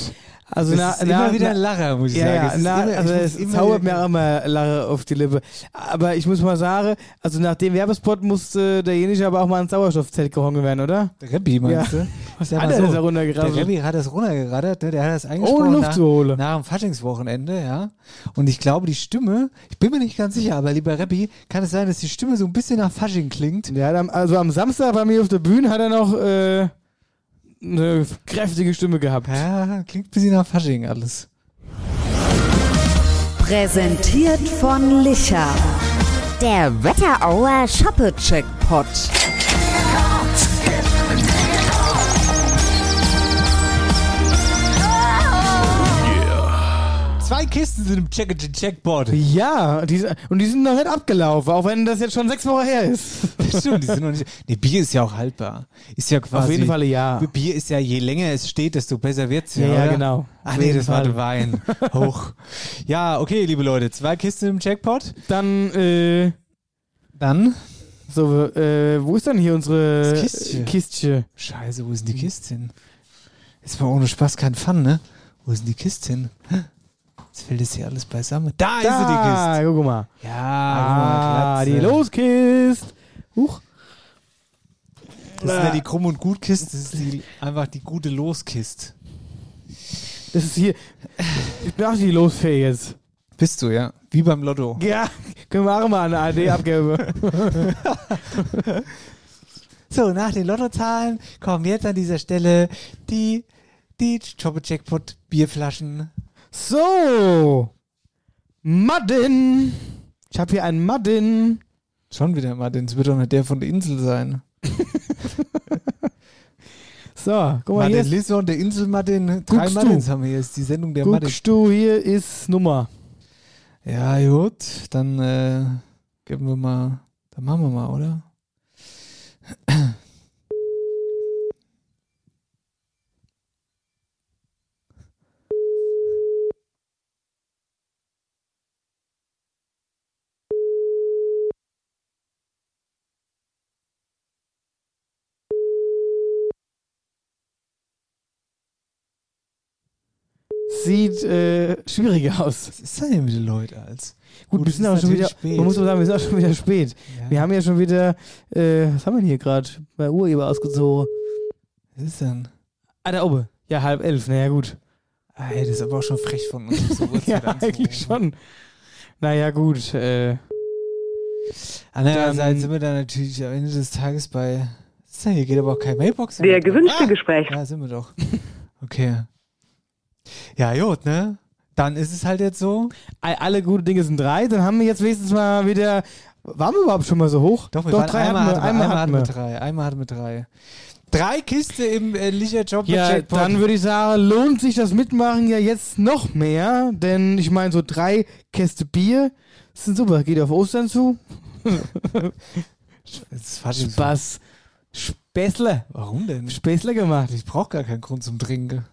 Also Das na, ist na, immer wieder ein Lacher, muss ich ja, sagen. Ja, na, immer- also es zaubert mir auch immer Lache auf die Lippe. Aber ich muss mal sagen, also nach dem Werbespot musste derjenige aber auch mal ins Sauerstoffzelt gehangen werden, oder? Der Rebbi, meinst ja. du? Was Sag hat er so, denn da runtergerattert? Der Rebbi hat das runtergerattert, ne? der hat das eingesprochen Ohne Luft nach, zu holen. nach dem Faschingswochenende, ja. Und ich glaube, die Stimme, ich bin mir nicht ganz sicher, aber lieber Rebbi, kann es sein, dass die Stimme so ein bisschen nach Fasching klingt? Ja, also am Samstag bei mir auf der Bühne hat er noch äh, eine kräftige Stimme gehabt. Ja, klingt ein bisschen nach Fasching alles. Präsentiert von Licher. Der Wetterauer Shoppe-Checkpot. Kisten sind im Check Checkboard. Ja, die, und die sind noch nicht abgelaufen, auch wenn das jetzt schon sechs Wochen her ist. Stimmt, die sind noch nicht. Nee, Bier ist ja auch haltbar. Ist ja quasi. Auf jeden Fall ja. Bier ist ja, je länger es steht, desto besser wird's Ja, ja. ja, genau. Ach nee, das war Fall. der Wein. Hoch. Ja, okay, liebe Leute, zwei Kisten im Jackpot. Dann, äh. Dann? So, äh, wo ist dann hier unsere Kistchen. Kistchen? Scheiße, wo ist denn die Kiste hin? Jetzt mal ohne Spaß kein Fun, ne? Wo ist denn die Kiste hin? Jetzt fällt das hier alles beisammen. Da, ist sie, die Da, Kiste. guck mal. Ja, Ah, mal, die. Loskist. Huch. Das ist ja die Krumm- und Gutkiste, das ist die, einfach die gute Loskiste. Das ist hier. Ich bin auch die losfähig jetzt. Bist du, ja. Wie beim Lotto. Ja, können wir auch mal eine AD abgeben. So, nach den Lottozahlen kommen jetzt an dieser Stelle die, die Choppe Jackpot Bierflaschen. So. Madden. Ich habe hier einen Madden. Schon wieder Martin, es wird doch nicht der von der Insel sein. So, guck mal. Ist, Lisson, der Insel Martin. Drei Guckst du? Martins haben wir hier. Ist die Sendung der guckst du, hier ist Nummer. Ja, gut. Dann äh, geben wir mal. Dann machen wir mal, oder? Sieht äh, schwieriger aus. Was ist denn mit den Leuten als? Gut, Gut, wir sind aber schon wieder, spät. man muss aber sagen, wir sind auch schon wieder spät. Ja. Wir haben ja schon wieder, äh, was haben wir denn hier gerade? Bei Urheber ausgezogen. Was ist denn? Ah, da oben. Ja, halb elf, naja, gut. Ey, das ist aber auch schon frech von uns. So ja, eigentlich schon. Naja, gut. Äh, Andererseits Dann- sind wir dann natürlich am Ende des Tages bei. Was ist denn hier? Geht aber auch kein Mailbox. Der gewünschte Gespräch. Da sind wir doch. Okay. Ja, gut, ne? Dann ist es halt jetzt so. All- Alle gute Dinge sind drei, dann haben wir jetzt wenigstens mal wieder. Waren wir überhaupt schon mal so hoch? Doch, wir waren drei einmal, hatten wir. Einmal hatten hatten wir. drei. Einmal hatten wir drei. Drei Kiste im äh, Licher Job mit Ja, Jackpot. dann würde ich sagen, lohnt sich das Mitmachen ja jetzt noch mehr, denn ich meine, so drei Käste Bier sind super. Geht auf Ostern zu. Spaß. Späßle. Warum denn? Späßle gemacht. Ich brauche gar keinen Grund zum Trinken.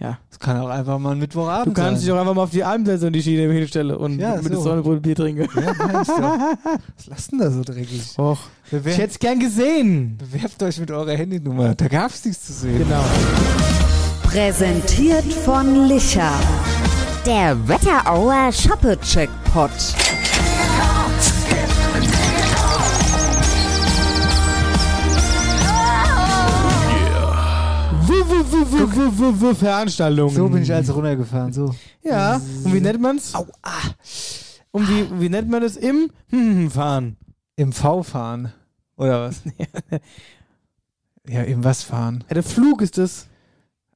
Ja. Das kann auch einfach mal ein Du Mittwochabend kannst dich sein. auch einfach mal auf die Alm setzen und die Schiene hinstellen und Ja, mit so. der Sonnebrot Bier trinken. Ja, meinst du. Was lasst denn da so dreckig? Och, ich hätte es gern gesehen. Bewerbt euch mit eurer Handynummer. Da gab es nichts zu sehen. Genau. Präsentiert von Licher. Der Wetterauer Shoppe-Checkpot. Veranstaltungen. So bin ich also runtergefahren. So. Ja, und wie nennt man's? Au, ah. Und wie, wie nennt man das im hm, Fahren? Im V fahren. Oder was? ja, im was fahren? Ja, der Flug ist das.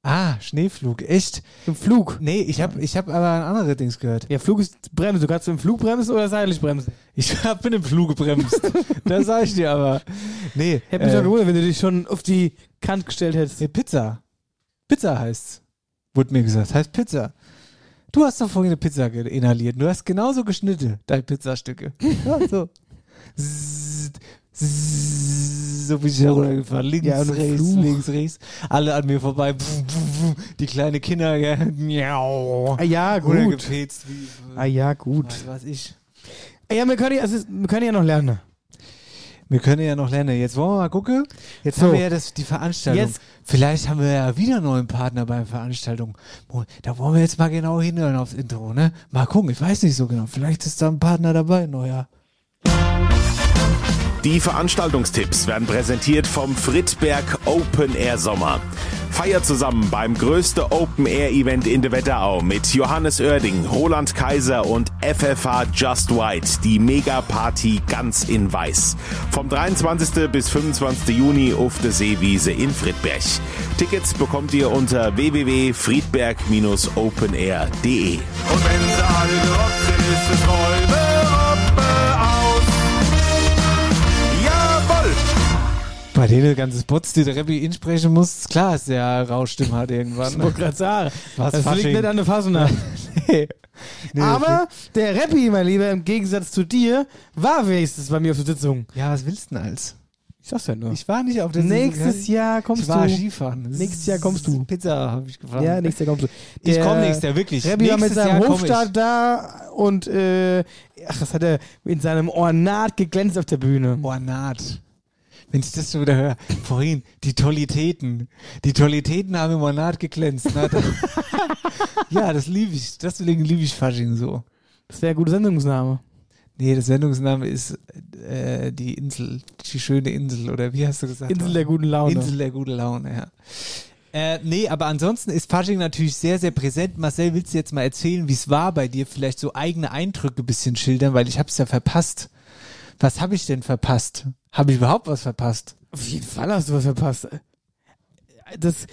Ah, Schneeflug. Echt? Im Flug. Nee, ich habe ich hab aber ein anderes Dings gehört. Ja, Flug ist Bremse. Du kannst im Flug bremsen oder seitlich bremsen. Ich hab bin im Flug gebremst. das sag ich dir aber. Nee. Hätte mich äh, doch gewundert, wenn du dich schon auf die Kant gestellt hättest. Nee, Pizza. Pizza heißt's. Wurde mir gesagt. Heißt Pizza. Du hast doch vorhin eine Pizza inhaliert. Du hast genauso geschnitten, deine Pizzastücke. Ja, so. So bin ich heruntergefahren. Links, Ja, rechts, Fluch. links, rechts. Alle an mir vorbei. Pf, pf, pf. Die kleine Kinder, ja. Miau. Ah ja, gut. Wie. Ah ja, gut. Was weiß ich. Ja, wir können ja, also, wir können ja noch lernen. Wir können ja noch lernen. Jetzt wollen wir mal gucken. Jetzt So. haben wir ja das, die Veranstaltung. Jetzt- Vielleicht haben wir ja wieder einen neuen Partner bei der Veranstaltung. Da wollen wir jetzt mal genau hinhören aufs Intro, ne? Mal gucken, ich weiß nicht so genau. Vielleicht ist da ein Partner dabei, neuer. Die Veranstaltungstipps werden präsentiert vom Friedberg Open Air Sommer. Feiert zusammen beim größten Open Air Event in der Wetterau mit Johannes Oerding, Roland Kaiser und FFH Just White, die Mega Party ganz in weiß. Vom 23. bis 25. Juni auf der Seewiese in Friedberg. Tickets bekommt ihr unter www.friedberg-openair.de. Und wenn sie alle gerockt sind, ist es Räume, Bei denen ganzen Spots, die der Rappi insprechen muss, klar, ist der Rauschstimme hat irgendwann. Ich wollte gerade sagen, Was das liegt Fasching? nicht an der Fasnacht. nee. Nee, Aber der Rappi, mein Lieber, im Gegensatz zu dir, war wenigstens bei mir auf der Sitzung. Ja, was willst du denn als? Ich sag's ja nur. Ich war nicht auf der Nächstes Sitzung. Jahr kommst ich war du. Skifahren. Nächstes Jahr kommst du. Pizza habe ich gefahren. Ja, nächstes Jahr kommst du. Ich komm nächstes Jahr, wirklich. Rebbi war mit Nächstes seinem Hofstaat da und äh, ach, das hat er in seinem Ornat geglänzt auf der Bühne. Ornat. Wenn ich das schon wieder höre. Vorhin, die Tollitäten. Die Tollitäten haben im Ornat geglänzt. Na, da- ja, das liebe ich. Deswegen liebe ich Fasching so. Das wäre ein guter Sendungsname. Nee, der Sendungsname ist äh, die Insel, die schöne Insel, oder wie hast du gesagt? Insel der guten Laune. Insel der guten Laune, ja. Äh, nee, aber ansonsten ist Fasching natürlich sehr, sehr präsent. Marcel, willst du jetzt mal erzählen, wie es war bei dir? Vielleicht so eigene Eindrücke ein bisschen schildern, weil ich hab's ja verpasst. Was habe ich denn verpasst? Habe ich überhaupt was verpasst? Auf jeden Fall hast du was verpasst. Das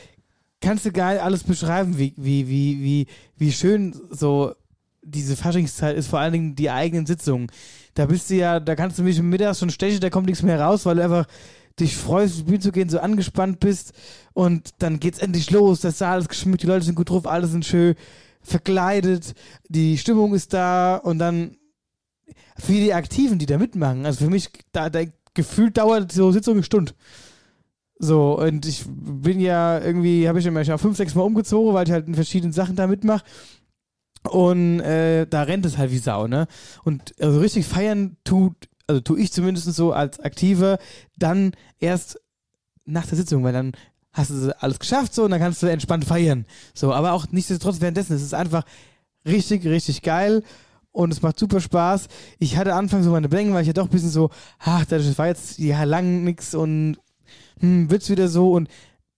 kannst du geil alles beschreiben, wie, wie, wie, wie, wie schön so diese Faschingszeit ist, vor allen Dingen die eigenen Sitzungen. Da bist du ja, da kannst du mich mittags schon stechen, da kommt nichts mehr raus, weil du einfach dich freust, ins Spiel zu gehen, so angespannt bist und dann geht's endlich los, das Saal ist geschmückt, die Leute sind gut drauf, alle sind schön verkleidet, die Stimmung ist da und dann für die Aktiven, die da mitmachen, also für mich, da, da gefühlt dauert so Sitzung eine Stunde. So, und ich bin ja irgendwie, habe ich immer schon fünf, sechs Mal umgezogen, weil ich halt in verschiedenen Sachen da mitmache. Und äh, da rennt es halt wie Sau, ne? Und also richtig feiern tut, also tue ich zumindest so als Aktive, dann erst nach der Sitzung, weil dann hast du alles geschafft so und dann kannst du entspannt feiern. So, aber auch nichtsdestotrotz währenddessen. Es ist einfach richtig, richtig geil und es macht super Spaß. Ich hatte anfangs so meine Bedenken, weil ich ja doch ein bisschen so, ach, das war jetzt ja lang nix und hm, wird's wieder so und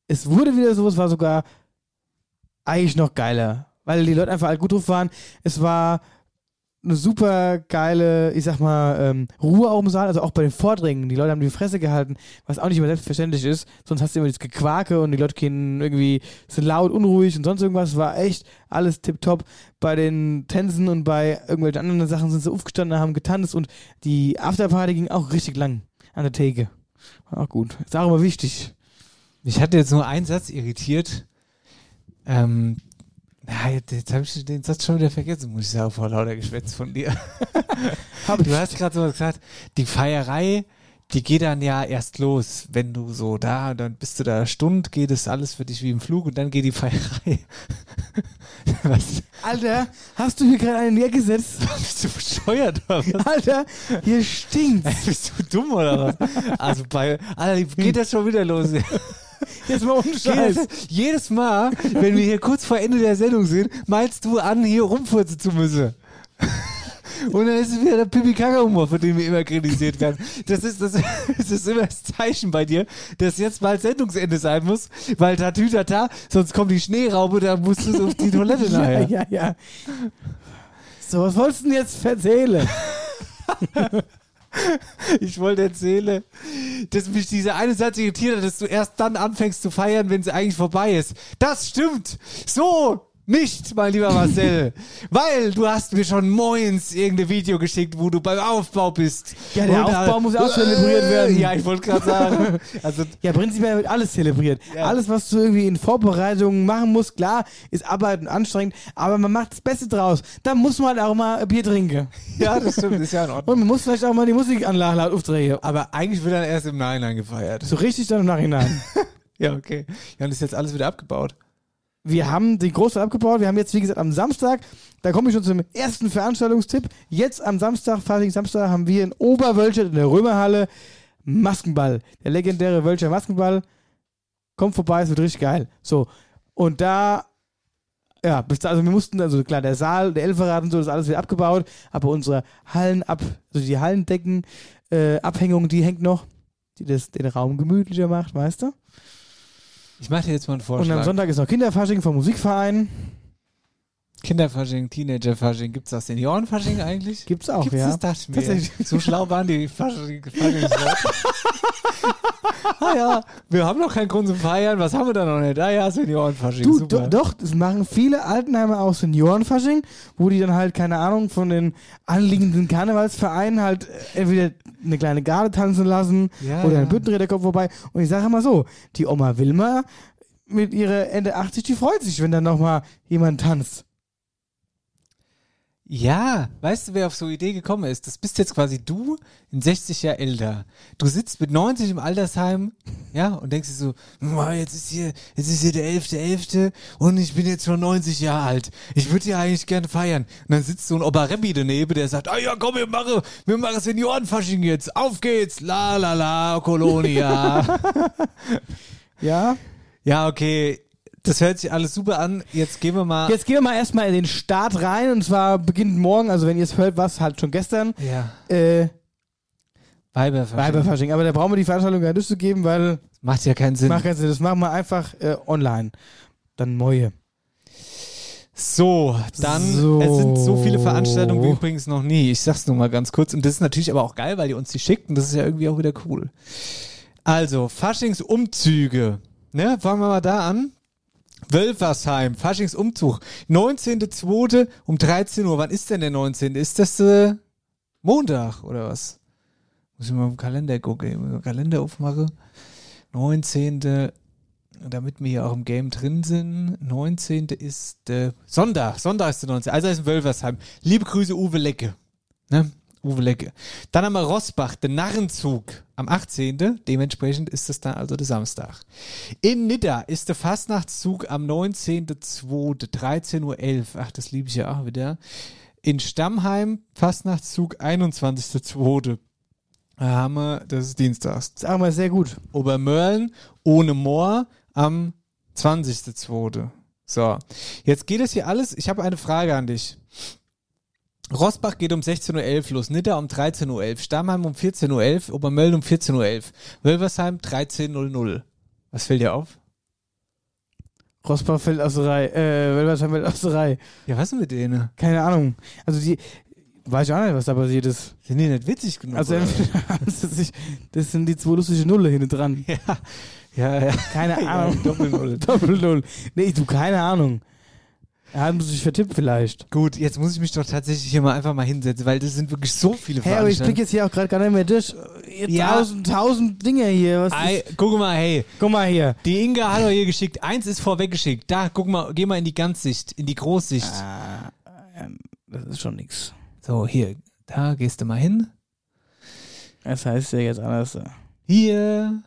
es wurde wieder so, es war sogar eigentlich noch geiler, weil die Leute einfach alle gut drauf waren. Es war eine super geile, ich sag mal, ähm, Ruhe auch im Saal, also auch bei den Vordringen. Die Leute haben die Fresse gehalten, was auch nicht immer selbstverständlich ist. Sonst hast du immer das Gequake und die Leute gehen irgendwie, sind laut, unruhig und sonst irgendwas. War echt alles tipptopp. Bei den Tänzen und bei irgendwelchen anderen Sachen sind sie aufgestanden, haben getanzt und die Afterparty ging auch richtig lang an der Theke. War auch gut. Ist auch immer wichtig. Mich hat jetzt nur ein Satz irritiert. Ähm, na, jetzt, jetzt habe ich den Satz schon wieder vergessen, muss ich sagen, vor lauter Geschwätz von dir. du hast gerade so gesagt, die Feierei, die geht dann ja erst los, wenn du so da, dann bist du da eine Stunde, geht es alles für dich wie im Flug und dann geht die Feierei. Was? Alter, hast du hier gerade einen gesetzt? Bist du bescheuert oder was? Alter, hier stinkt. Bist du dumm oder was? Also bei, Alter, geht das schon wieder los? Jetzt mal ohne Scheiß. Jedes, jedes Mal, wenn wir hier kurz vor Ende der Sendung sind, meinst du an, hier rumfurzen zu müssen. Und dann ist es wieder der pipi humor für den wir immer kritisiert werden. Das ist, das, das ist immer das Zeichen bei dir, dass jetzt bald Sendungsende sein muss, weil da Tütata, sonst kommt die Schneeraube, da musst du auf die Toilette nachher. Ja, ja, ja. So, was wolltest du denn jetzt erzählen? Ich wollte erzählen, dass mich dieser eine Satz irritiert hat, dass du erst dann anfängst zu feiern, wenn sie eigentlich vorbei ist. Das stimmt! So! Nicht, mein lieber Marcel. weil du hast mir schon moins irgendein Video geschickt, wo du beim Aufbau bist. Ja, der Und, Aufbau äh, muss auch zelebriert werden. Ja, ich wollte gerade sagen. Also, ja, prinzipiell wird alles zelebriert. Alles, was du irgendwie in Vorbereitungen machen musst, klar, ist Arbeit und anstrengend, aber man macht das Beste draus. Da muss man halt auch mal Bier trinken. ja, das stimmt, ist ja in Ordnung. Und man muss vielleicht auch mal die Musikanlage laut aufdrehen. Aber eigentlich wird dann erst im Nachhinein gefeiert. So richtig dann im Nachhinein. Ja, okay. Ja, und ist jetzt alles wieder abgebaut. Wir haben den Großteil abgebaut. Wir haben jetzt, wie gesagt, am Samstag, da komme ich schon zum ersten Veranstaltungstipp. Jetzt am Samstag, Fasching Samstag, haben wir in Oberwölstadt in der Römerhalle Maskenball. Der legendäre Wölscher Maskenball. Kommt vorbei, es wird richtig geil. So. Und da, ja, bis da, also wir mussten, also klar, der Saal, der Elferrad und so, das ist alles wieder abgebaut. Aber unsere Hallen ab, also die Hallendecken, äh, Abhängung, die hängt noch, die das, den Raum gemütlicher macht, weißt du? Ich mache dir jetzt mal einen Und Vorschlag. am Sonntag ist noch Kinderfasching vom Musikverein. Kinderfasching, Teenagerfasching, gibt's das Seniorenfasching eigentlich? Gibt's auch, Gibt's ja. das, dachte ich mir. So schlau waren die Fasching, Faschingsleute. ah ja, wir haben noch keinen Grund zum Feiern, was haben wir da noch nicht? Ah ja, Seniorenfasching, Du, super. do, doch, das machen viele Altenheime auch Seniorenfasching, wo die dann halt, keine Ahnung, von den anliegenden Karnevalsvereinen halt äh, entweder eine kleine Garde tanzen lassen Ja, oder ein Büttenräder kommt vorbei. Und ich sage mal so, die Oma Wilma mit ihrer Ende 80, die freut sich, wenn dann nochmal jemand tanzt. Ja, weißt du, wer auf so eine Idee gekommen ist? Das bist jetzt quasi du in 60 Jahre älter. Du sitzt mit 90 im Altersheim, ja, und denkst dir so, "Boah, jetzt ist hier, jetzt ist hier der 11.11. und ich bin jetzt schon 90 Jahre alt. Ich würde ja eigentlich gerne feiern. Und dann sitzt so ein Oberreppi daneben, der sagt, ah ja, komm, wir machen, wir machen Seniorenfasching jetzt. Auf geht's. La, la, la, Kolonia. ja? Ja, okay. Das hört sich alles super an. Jetzt gehen wir mal. Jetzt gehen wir mal erstmal in den Start rein und zwar beginnt morgen, also wenn ihr es hört, was halt schon gestern. Ja. Äh, Weiberfasching. Weiberfasching. Aber da brauchen wir die Veranstaltung gar nicht zu geben, weil. Macht ja keinen Sinn. Macht keinen Sinn. Das machen wir einfach äh, online. Dann neue. So, dann, So. es sind so viele Veranstaltungen wie übrigens noch nie. Ich sag's nur mal ganz kurz. Und das ist natürlich aber auch geil, weil ihr uns die schickt und das ist ja irgendwie auch wieder cool. Also, Faschingsumzüge. Ne, fangen wir mal da an. Wölfersheim, Faschingsumzug. 19.02. um 13 Uhr. Wann ist denn der 19.? Ist das äh, Montag oder was? Muss ich mal im Kalender gucken. Den Kalender aufmachen. 19 damit wir hier auch im Game drin sind. 19. ist äh, Sonntag. Sonntag ist der 19. Also ist in Wölversheim. Liebe Grüße, Uwe Lecke. Ne? Uwe Lecke. Dann haben wir Rossbach, den Narrenzug am 18. Dementsprechend ist es dann also der Samstag. In Nidda ist der Fastnachtszug am 19.02. 13.11 Uhr. Ach, das liebe ich ja auch wieder. In Stammheim Fastnachtszug 21.02. Da haben wir, das ist Dienstags. Das ist auch mal sehr gut. Obermörlen ohne Moor am 20.02. So, jetzt geht es hier alles. Ich habe eine Frage an dich. Rossbach geht um 16.11 Uhr los, Nidda um 13.11 Uhr, Stammheim um 14.11 Uhr, Obermölln um 14.11 Uhr, Wölversheim 13.00 Was fällt dir auf? Rossbach fällt aus der Reihe. Äh, Wölversheim fällt aus der Reihe. Ja, was ist mit denen? Keine Ahnung. Also die. Weiß ich auch nicht, was da passiert ist. Sind die nicht witzig genug? Also sich, das sind die zwei lustige Nulle hinten dran. Ja, ja, ja. Keine Ahnung. Doppelnull. Doppelnull. Nee, du, keine Ahnung. Haben sie sich vertippt vielleicht. Gut, jetzt muss ich mich doch tatsächlich hier mal einfach mal hinsetzen, weil das sind wirklich so viele Hey, aber ich blick Veranstaltungen. jetzt hier auch gerade gar nicht mehr durch. Ja. Tausend, tausend Dinge hier. Was Ei, guck mal, hey. Guck mal hier. Die Inga hat doch hier geschickt. Eins ist vorweggeschickt. Da, guck mal, geh mal in die Ganzsicht, in die Großsicht. Ah, ähm, das ist schon nix. So, hier, da gehst du mal hin. Das heißt ja jetzt anders. Hier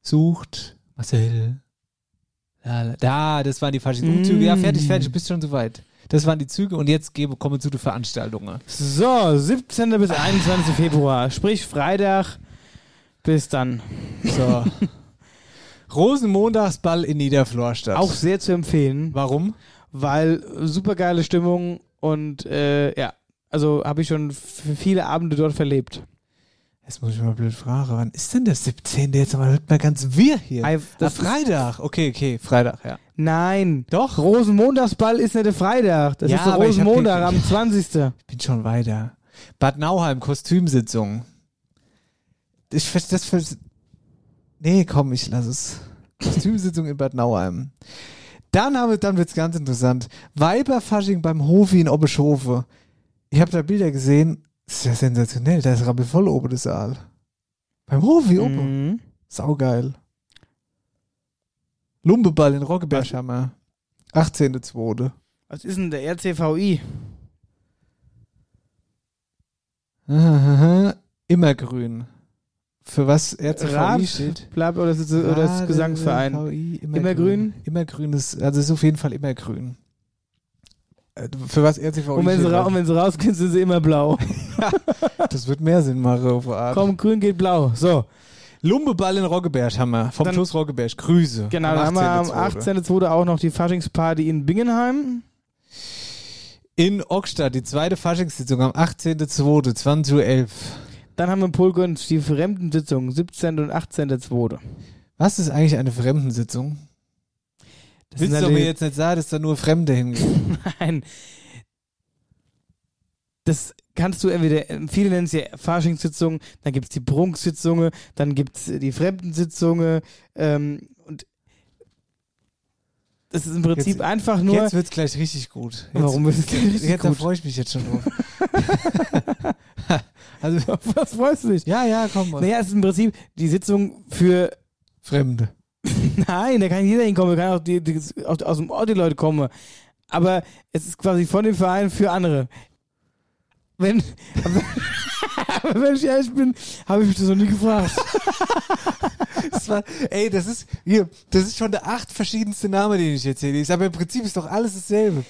sucht Marcel. Da, das waren die falschen Umzüge. Ja, fertig, fertig, du bist schon soweit. Das waren die Züge und jetzt gebe, kommen zu den Veranstaltungen. So, 17. bis 21. Februar. Sprich Freitag. Bis dann. So. Rosenmontagsball in Niederflorstadt. Auch sehr zu empfehlen. Warum? Weil super geile Stimmung und äh, ja, also habe ich schon viele Abende dort verlebt. Jetzt muss ich mal blöd fragen, wann ist denn der 17. Jetzt mal, wird mal ganz wir hier. Ei, Das das ist- Freitag. Okay, okay, Freitag, ja. Nein. Doch. Rosenmontagsball ist nicht der Freitag. Das Ja, ist der Rosenmontag am 20. Ich bin schon weiter. Bad Nauheim, Kostümsitzung. Ich das ver- Nee, komm, ich lass es. Kostümsitzung in Bad Nauheim. Dann, haben wir, dann wird's ganz interessant. Weiberfasching beim Hofi in Obbeschofe. Ich habe da Bilder gesehen. Das ist ja sensationell. Da ist rappelvoll oben der Saal. Beim Hofi oben. Mhm. Saugeil. Lumbeball in Roggeberghammer. 18.2. Was ist denn der RCVI? Immergrün. Für was RCVI Rat, steht? Blab, oder oder es Gesangsverein? Immergrün? Immergrün ist, also ist auf jeden Fall immergrün. Äh, Für was RCVI Und wenn, sie ra und wenn sie rausgehen, sind sie immer blau. Das wird mehr Sinn machen auf Art. Komm, grün geht blau. So. Lumbeball in Roggeberg haben wir. Vom Dann- Schluss Roggeberg. Grüße. Genau, dann haben wir am 18.2.. 18.02. auch noch die Faschingsparty in Bingenheim. In Ockstadt, die zweite Faschingssitzung am 18.2., 20.11 Uhr. Dann haben wir in Polgönz die Fremdensitzung, 17. und 18.02. Was ist eigentlich eine Fremdensitzung? Das Willst du mir jetzt nicht sagen, dass da nur Fremde hingehen? Nein. Das kannst du entweder, viele nennen es ja Faschingssitzungen, dann gibt es die Prunksitzungen, dann gibt es die Fremdensitzungen ähm, und das ist im Prinzip Jetzt- einfach nur. Jetzt wird's gleich richtig gut. Jetzt, Warum wird's gleich richtig jetzt, gut? freue ich mich jetzt schon drauf. also, was freust du dich? Ja, ja, komm mal. Naja, es ist im Prinzip die Sitzung für. Fremde. Nein, da kann jeder hinkommen, da kann auch die, die, aus, aus dem Ort die Leute kommen. Aber es ist quasi von dem Verein für andere. Wenn, aber wenn ich ehrlich bin, habe ich mich das noch nie gefragt. Das war, ey, das ist, hier, das ist schon der acht verschiedenste Name, den ich jetzt hier lese. Aber im Prinzip ist doch alles dasselbe.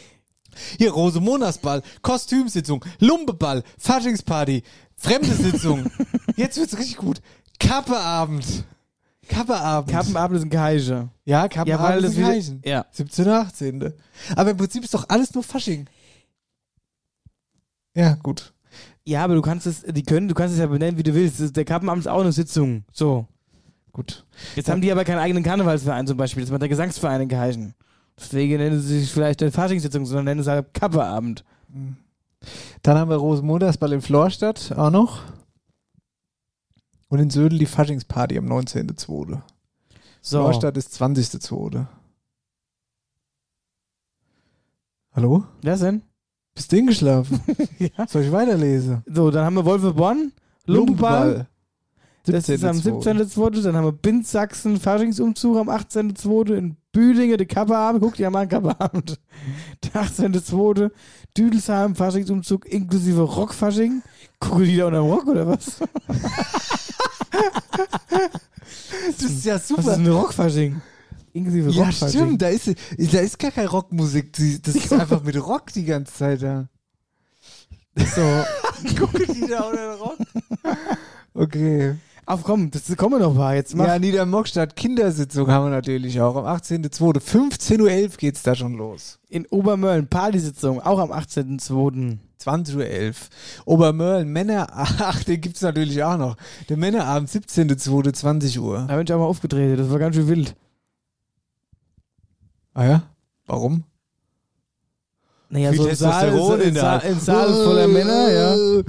Hier, Rosemontagsball, Kostümsitzung, Lumbeball, Faschingsparty, Fremde-Sitzung. jetzt wird's richtig gut. Kappeabend. Kappeabend. Kappenabend ist ein Geige. Ja, Kappenabend Ja, ist ein Gleichen. ja. 17. 18. Aber im Prinzip ist doch alles nur Fasching. Ja, gut. Ja, aber du kannst es, die können, du kannst es ja benennen, wie du willst. Der Kappenabend ist auch eine Sitzung. So. Gut. Jetzt haben die aber keinen eigenen Karnevalsverein zum Beispiel. Das war der Gesangsverein in Geheichen. Deswegen nennen sie sich vielleicht nicht Faschingssitzung, sondern nennen es halt Kappeabend. Dann haben wir Rosenmontagsball in Florstadt auch noch. Und in Södel die Faschingsparty am 19.2. So. Florstadt ist 20.2. Hallo? Wer denn? Bist du hingeschlafen? ja. Soll ich weiterlesen? So, dann haben wir Wolfe Bonn, Lumpenball. Das ist am 17.2.. 17.2. Dann haben wir Binz-Sachsen, Faschingsumzug am 18.2. In Büdinge, der Kappeabend. Guck dir mal an, Kappeabend. Der 18.2. Düdelsheim, Faschingsumzug inklusive Rockfasching. Gucken die da unter dem Rock oder was? Das ist ja super. Was ist ein Rockfasching? Inklusive Ja, Rockfasching. stimmt. Da ist, da ist gar keine Rockmusik. Das ist einfach mit Rock die ganze Zeit da. So. Gucken die da unter den Rock? Okay. Ach komm, das kommen wir noch mal. Jetzt mach. Ja, Niedermockstadt Kindersitzung haben wir natürlich auch. Am 18.02. 15.11 Uhr geht's da schon los. In Obermörlen, Partisitzung, auch am 18.2. 20.11 Uhr. Obermörlen, Männer, ach, den gibt's natürlich auch noch. Der Männerabend, 17.02. 20 Uhr. Da bin ich auch mal aufgedreht, das war ganz schön wild. Ah ja? Warum? Naja, Viel so ein Saal, in Saal, ein Saal voller Männer, ja.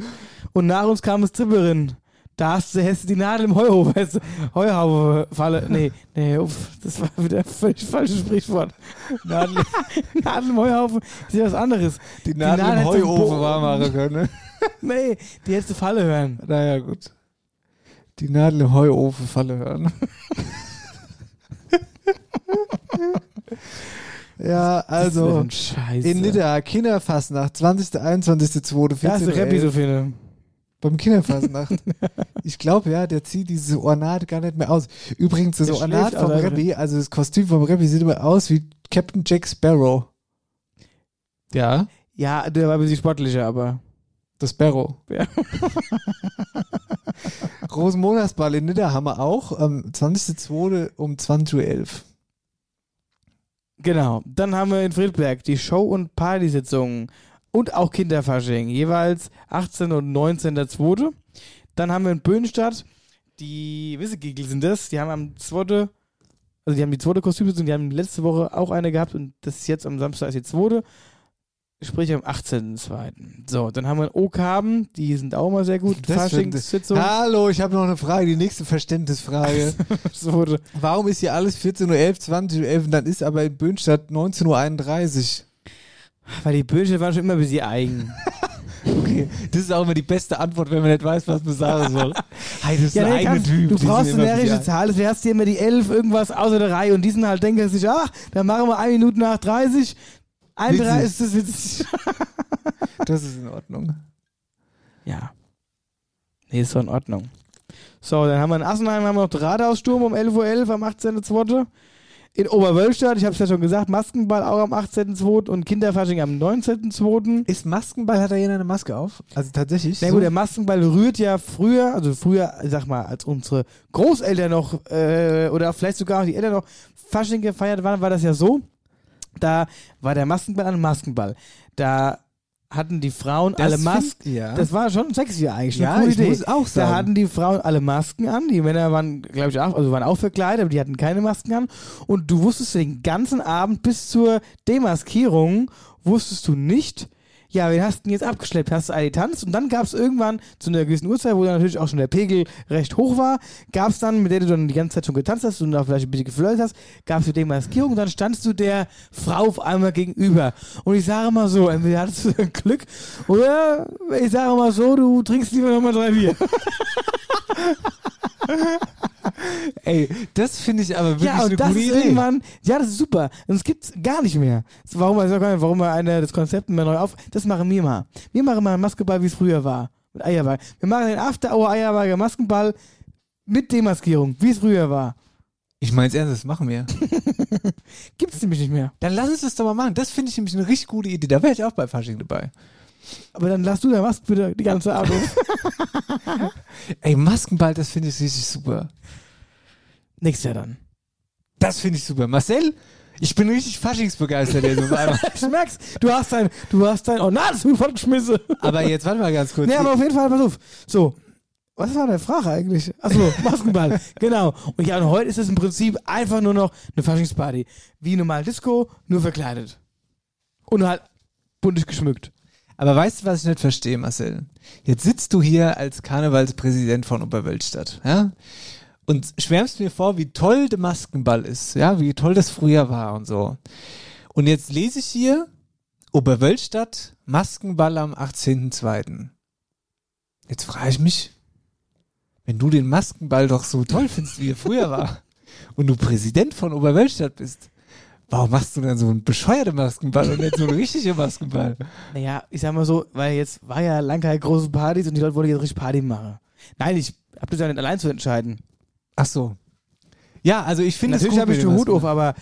Und nach uns kam es Tripperin. Da hast du, die Nadel im Heuhof, weißt du, Heuhaufe Falle. Nee, nee, uff, das war wieder ein völlig falsches Sprichwort. Nadel, Nadel im Heuhaufen ist ja was anderes. Die Nadel im hättest du Heuofen Bo- warm machen können. ne? nee, die hättest du Falle hören. Naja, gut. Die Nadel im Heuofen Falle hören. ja, also Das ist in Nidda, Kinderfastnacht, 20., 21., 2., 14. Da hast du Rappi so viele. Beim Kinderfastnacht. ich glaube ja, der zieht dieses Ornat gar nicht mehr aus. Übrigens, das Der Ornat vom Rappi, also das Kostüm vom Rappi sieht immer aus wie Captain Jack Sparrow. Ja. Ja, der war ein bisschen sportlicher, aber. Das Sparrow. Ja. Rosenmontagsball in Nidda haben wir auch. Am 20.02. um 20.11 Uhr. Genau. Dann haben wir in Friedberg die Show- und Partysitzungen und auch Kinderfasching, jeweils 18 und 19.2. Dann haben wir in Böhnstadt die Wissegigel sind das, die haben am 2. Also die haben die zweite Kostümsitzung, die haben letzte Woche auch eine gehabt und das ist jetzt am Samstag ist die zweite. Sprich am 18.2. So, dann haben wir in Oakhaben, die sind auch mal sehr gut. Faschingssitzung. Hallo, ich habe noch eine Frage, die nächste Verständnisfrage. Warum ist hier alles 14.11 Uhr, 20.11 Uhr und dann ist aber in Böhnstadt 19.31 Uhr? Weil die Böhnstadt waren schon immer ein bisschen eigen. Okay, das ist auch immer die beste Antwort, wenn man nicht weiß, was man sagen soll. Hey, das ist Ja, ein eigener kannst, Typ. du brauchst eine näherische Zahl, du hast hier immer die 11 irgendwas außer der Reihe und die sind halt, denken sich, ach, dann machen wir eine Minute nach 30. 31 ist das witzig. Das ist in Ordnung. Ja. Nee, ist doch in Ordnung. So, dann haben wir in Assenheim haben wir noch den Rathaussturm um 11.11 Uhr am 18.02. In Oberwölstadt, ich habe es ja schon gesagt, Maskenball auch am 18.02. und Kinderfasching am 19.02. Ist Maskenball, hat da jeder eine Maske auf? Also tatsächlich? Na so? gut, der Maskenball rührt ja früher, also früher, sag mal, als unsere Großeltern noch, äh, oder vielleicht sogar auch die Eltern noch Fasching gefeiert waren, war das ja so. Da war der Maskenball ein Maskenball. Da hatten die Frauen Das alle find- Masken. ja. Das war schon sexy eigentlich. Ja, ich Idee. muss auch sagen. Da hatten die Frauen alle Masken an. Die Männer waren, glaube ich, auch, also waren auch verkleidet, aber die hatten keine Masken an. Und du wusstest den ganzen Abend bis zur Demaskierung, wusstest du nicht, ja, wen hast du denn jetzt abgeschleppt? Hast du alle getanzt? Und dann gab es irgendwann zu einer gewissen Uhrzeit, wo dann natürlich auch schon der Pegel recht hoch war, gab es dann, mit der du dann die ganze Zeit schon getanzt hast und da vielleicht ein bisschen geflirtet hast, gab es die Demaskierung und dann standst du der Frau auf einmal gegenüber. Und ich sage mal so, entweder hattest du Glück oder ich sage mal so, du trinkst lieber nochmal drei Bier. Ey, das finde ich aber wirklich ja, und eine das gute ist Idee. irgendwann, ja, das ist super. Und es gibt's gar nicht mehr. Warum, warum wir eine, das Konzept immer neu auf, das machen wir mal. Wir machen mal einen Maskenball, wie es früher war. Mit Eierball. Wir machen den After-Hour Eierberger Maskenball mit Demaskierung, wie es früher war. Ich meine ernst, das machen wir. Gibt's nämlich nicht mehr. Dann lass uns das doch mal machen. Das finde ich nämlich eine richtig gute Idee. Da wäre ich auch bei Fasching dabei. Aber dann lass du der Maske bitte die ganze Abend. Ey, Maskenball, das finde ich richtig super. Nächstes Jahr dann. Das finde ich super. Marcel, ich bin richtig faschingsbegeistert jetzt auf einmal. ich merk's, du hast dein, du hast dein, oh na, das ist fortgeschmissen. Aber jetzt warte mal ganz kurz. Nee, aber auf jeden Fall, pass auf. So, was war deine Frage eigentlich? Achso, Maskenball. genau. Und ja, und heute ist es im Prinzip einfach nur noch eine Faschingsparty. Wie normal Disco, nur verkleidet. Und halt buntig geschmückt. Aber weißt du, was ich nicht verstehe, Marcel? Jetzt sitzt du hier als Karnevalspräsident von Oberwölstadt, ja? Und schwärmst mir vor, wie toll der Maskenball ist, ja? Wie toll das früher war und so. Und jetzt lese ich hier Oberwölstadt, Maskenball am 18.02. Jetzt frage ich mich, wenn du den Maskenball doch so toll findest, wie er früher war, und du Präsident von Oberwölstadt bist, warum machst du dann so einen bescheuerten Maskenball und nicht so einen richtigen Maskenball? Naja, ich sag mal so, weil jetzt war ja lange keine große Partys und die Leute wollten jetzt richtig Party machen. Nein, ich hab das ja nicht allein zu entscheiden. Ach so. Ja, also ich finde es Natürlich habe ich den Hut auf, aber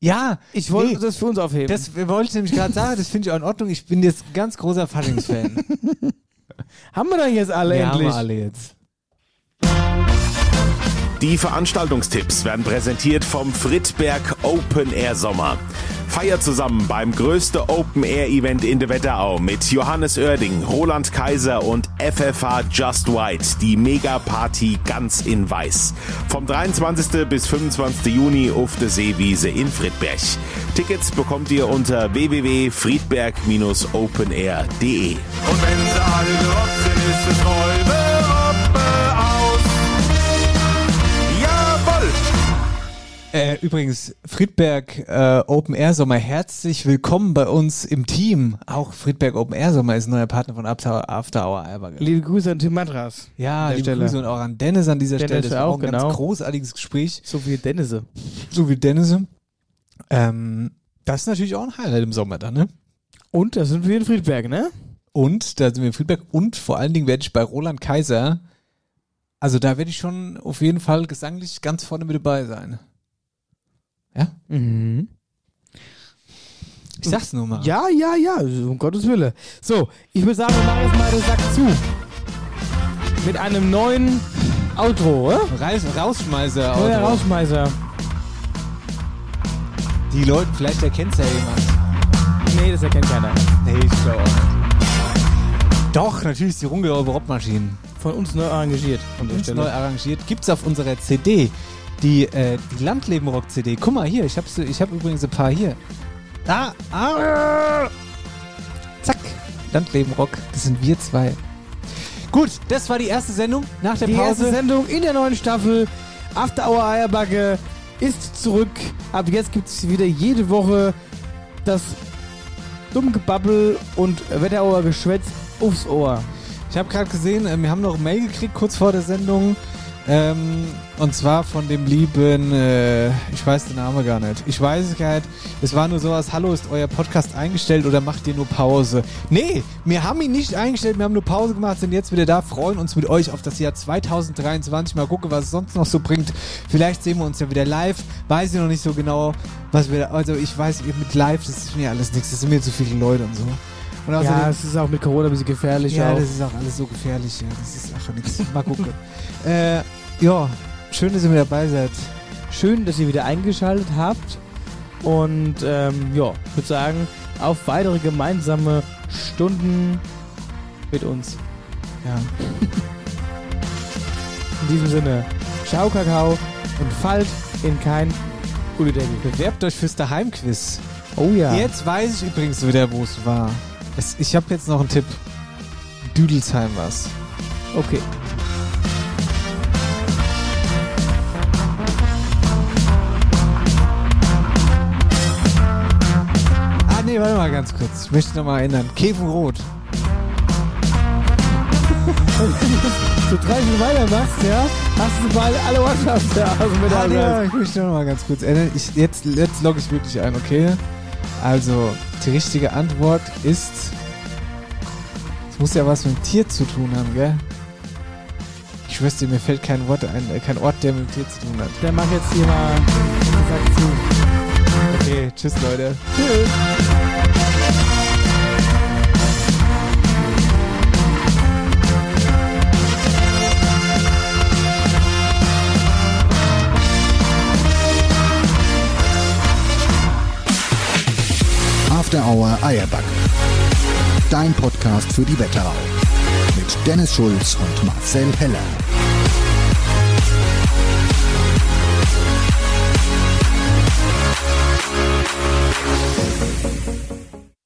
Ja, ich wollte nee. das für uns aufheben. Das wollte ich nämlich gerade sagen, das finde ich auch in Ordnung. Ich bin jetzt ein ganz großer Faschingsfan. haben wir dann jetzt alle ja, endlich? haben wir alle jetzt. Die Veranstaltungstipps werden präsentiert vom Friedberg Open Air Sommer. Feier zusammen beim größten Open Air Event in der Wetterau mit Johannes Oerding, Roland Kaiser und FFH Just White, die Mega Party ganz in weiß. Vom 23. bis 25. Juni auf der Seewiese in Friedberg. Tickets bekommt ihr unter www.friedberg-openair.de. Und wenn sie alle gerockt sind, ist es Räume Äh, übrigens, Friedberg äh, Open Air Sommer, herzlich willkommen bei uns im Team. Auch Friedberg Open Air Sommer ist ein neuer Partner von After, After Hour Eierberger. Liebe Grüße an Tim Matras. Ja, liebe Stelle. Grüße und auch an Dennis an dieser Dennis Stelle. Das war auch, ein genau. ganz großartiges Gespräch. So wie Dennisse. So wie Dennisse. Ähm, das ist natürlich auch ein Highlight im Sommer dann, ne? Und da sind wir in Friedberg, ne? Und da sind wir in Friedberg und vor allen Dingen werde ich bei Roland Kaiser, also da werde ich schon auf jeden Fall gesanglich ganz vorne mit dabei sein. Ja? Mhm. Ich sag's nur mal. Ja, ja, ja, um Gottes Wille. So, ich würde sagen, wir machen jetzt mal den Sack zu. Mit einem neuen Outro, oder? Reis, Rausschmeißer. Outro. Rausschmeißer. Die Leute, vielleicht erkennt's ja jemand. Nee, das erkennt keiner. Nee, ich glaube auch nicht. Doch, natürlich ist die Rungeräube Rockmaschinen. Von uns neu arrangiert. An der Uns Stelle. neu arrangiert. Gibt's auf unserer CD. Die, äh, die Landleben-Rock-CD. Guck mal hier, ich hab, ich hab übrigens ein paar hier. Ah, ah. Zack. Landleben-Rock. Das sind wir zwei. Gut, das war die erste Sendung nach der Die Pause. erste Sendung in der neuen Staffel. After Hour Eierbacke ist zurück. Ab jetzt gibt es wieder jede Woche das Dummgebabbel und Wetterauer Geschwätz aufs Ohr. Ich habe gerade gesehen, äh, wir haben noch eine Mail gekriegt kurz vor der Sendung. Ähm, und zwar von dem lieben, äh, ich weiß den Namen gar nicht. Ich weiß es gar nicht. Es war nur sowas, hallo, ist euer Podcast eingestellt oder macht ihr nur Pause? Nee, wir haben ihn nicht eingestellt, wir haben nur Pause gemacht, sind jetzt wieder da, freuen uns mit euch auf das Jahr 2023. Mal gucken, was es sonst noch so bringt. Vielleicht sehen wir uns ja wieder live. Weiß ich noch nicht so genau, was wir, also ich weiß, mit live, das ist mir alles nichts, das sind mir zu viele Leute und so. Und Ja, außerdem- es ist auch mit Corona ein bisschen gefährlich. ja, auch. das ist auch alles so gefährlich. Ja, das ist ach nichts. Mal gucken. äh, ja, schön, dass ihr mit dabei seid. Schön, dass ihr wieder eingeschaltet habt. Und ähm, ja, ich würde sagen, auf weitere gemeinsame Stunden mit uns. Ja. In diesem Sinne, ciao Kakao und fallt in kein Gullideckel. Bewerbt euch fürs Daheimquiz. Oh ja. Jetzt weiß ich übrigens wieder, wo es war. Es, ich habe jetzt noch einen Tipp. Düdelsheim war's. Okay. Ah, nee, warte mal ganz kurz. Ich möchte noch mal erinnern. Käfenrot. so drei Stunden weitermachst, ja, hast du bald alle Ortschaften ja, also mit Ah, ja, ich möchte noch mal ganz kurz erinnern. Ich, jetzt jetzt logge ich wirklich ein, okay? Also, die richtige Antwort ist. Es muss ja was mit dem Tier zu tun haben, gell? Ich dir, mir fällt kein Wort ein, äh, kein Ort, der mit dem Tier zu tun hat. Dann mach jetzt hier mal Sack zu. Okay, tschüss Leute. Tschüss. After Hour Eierbacke. Dein Podcast für die Wetterau. Mit Dennis Schulz und Marcel Heller.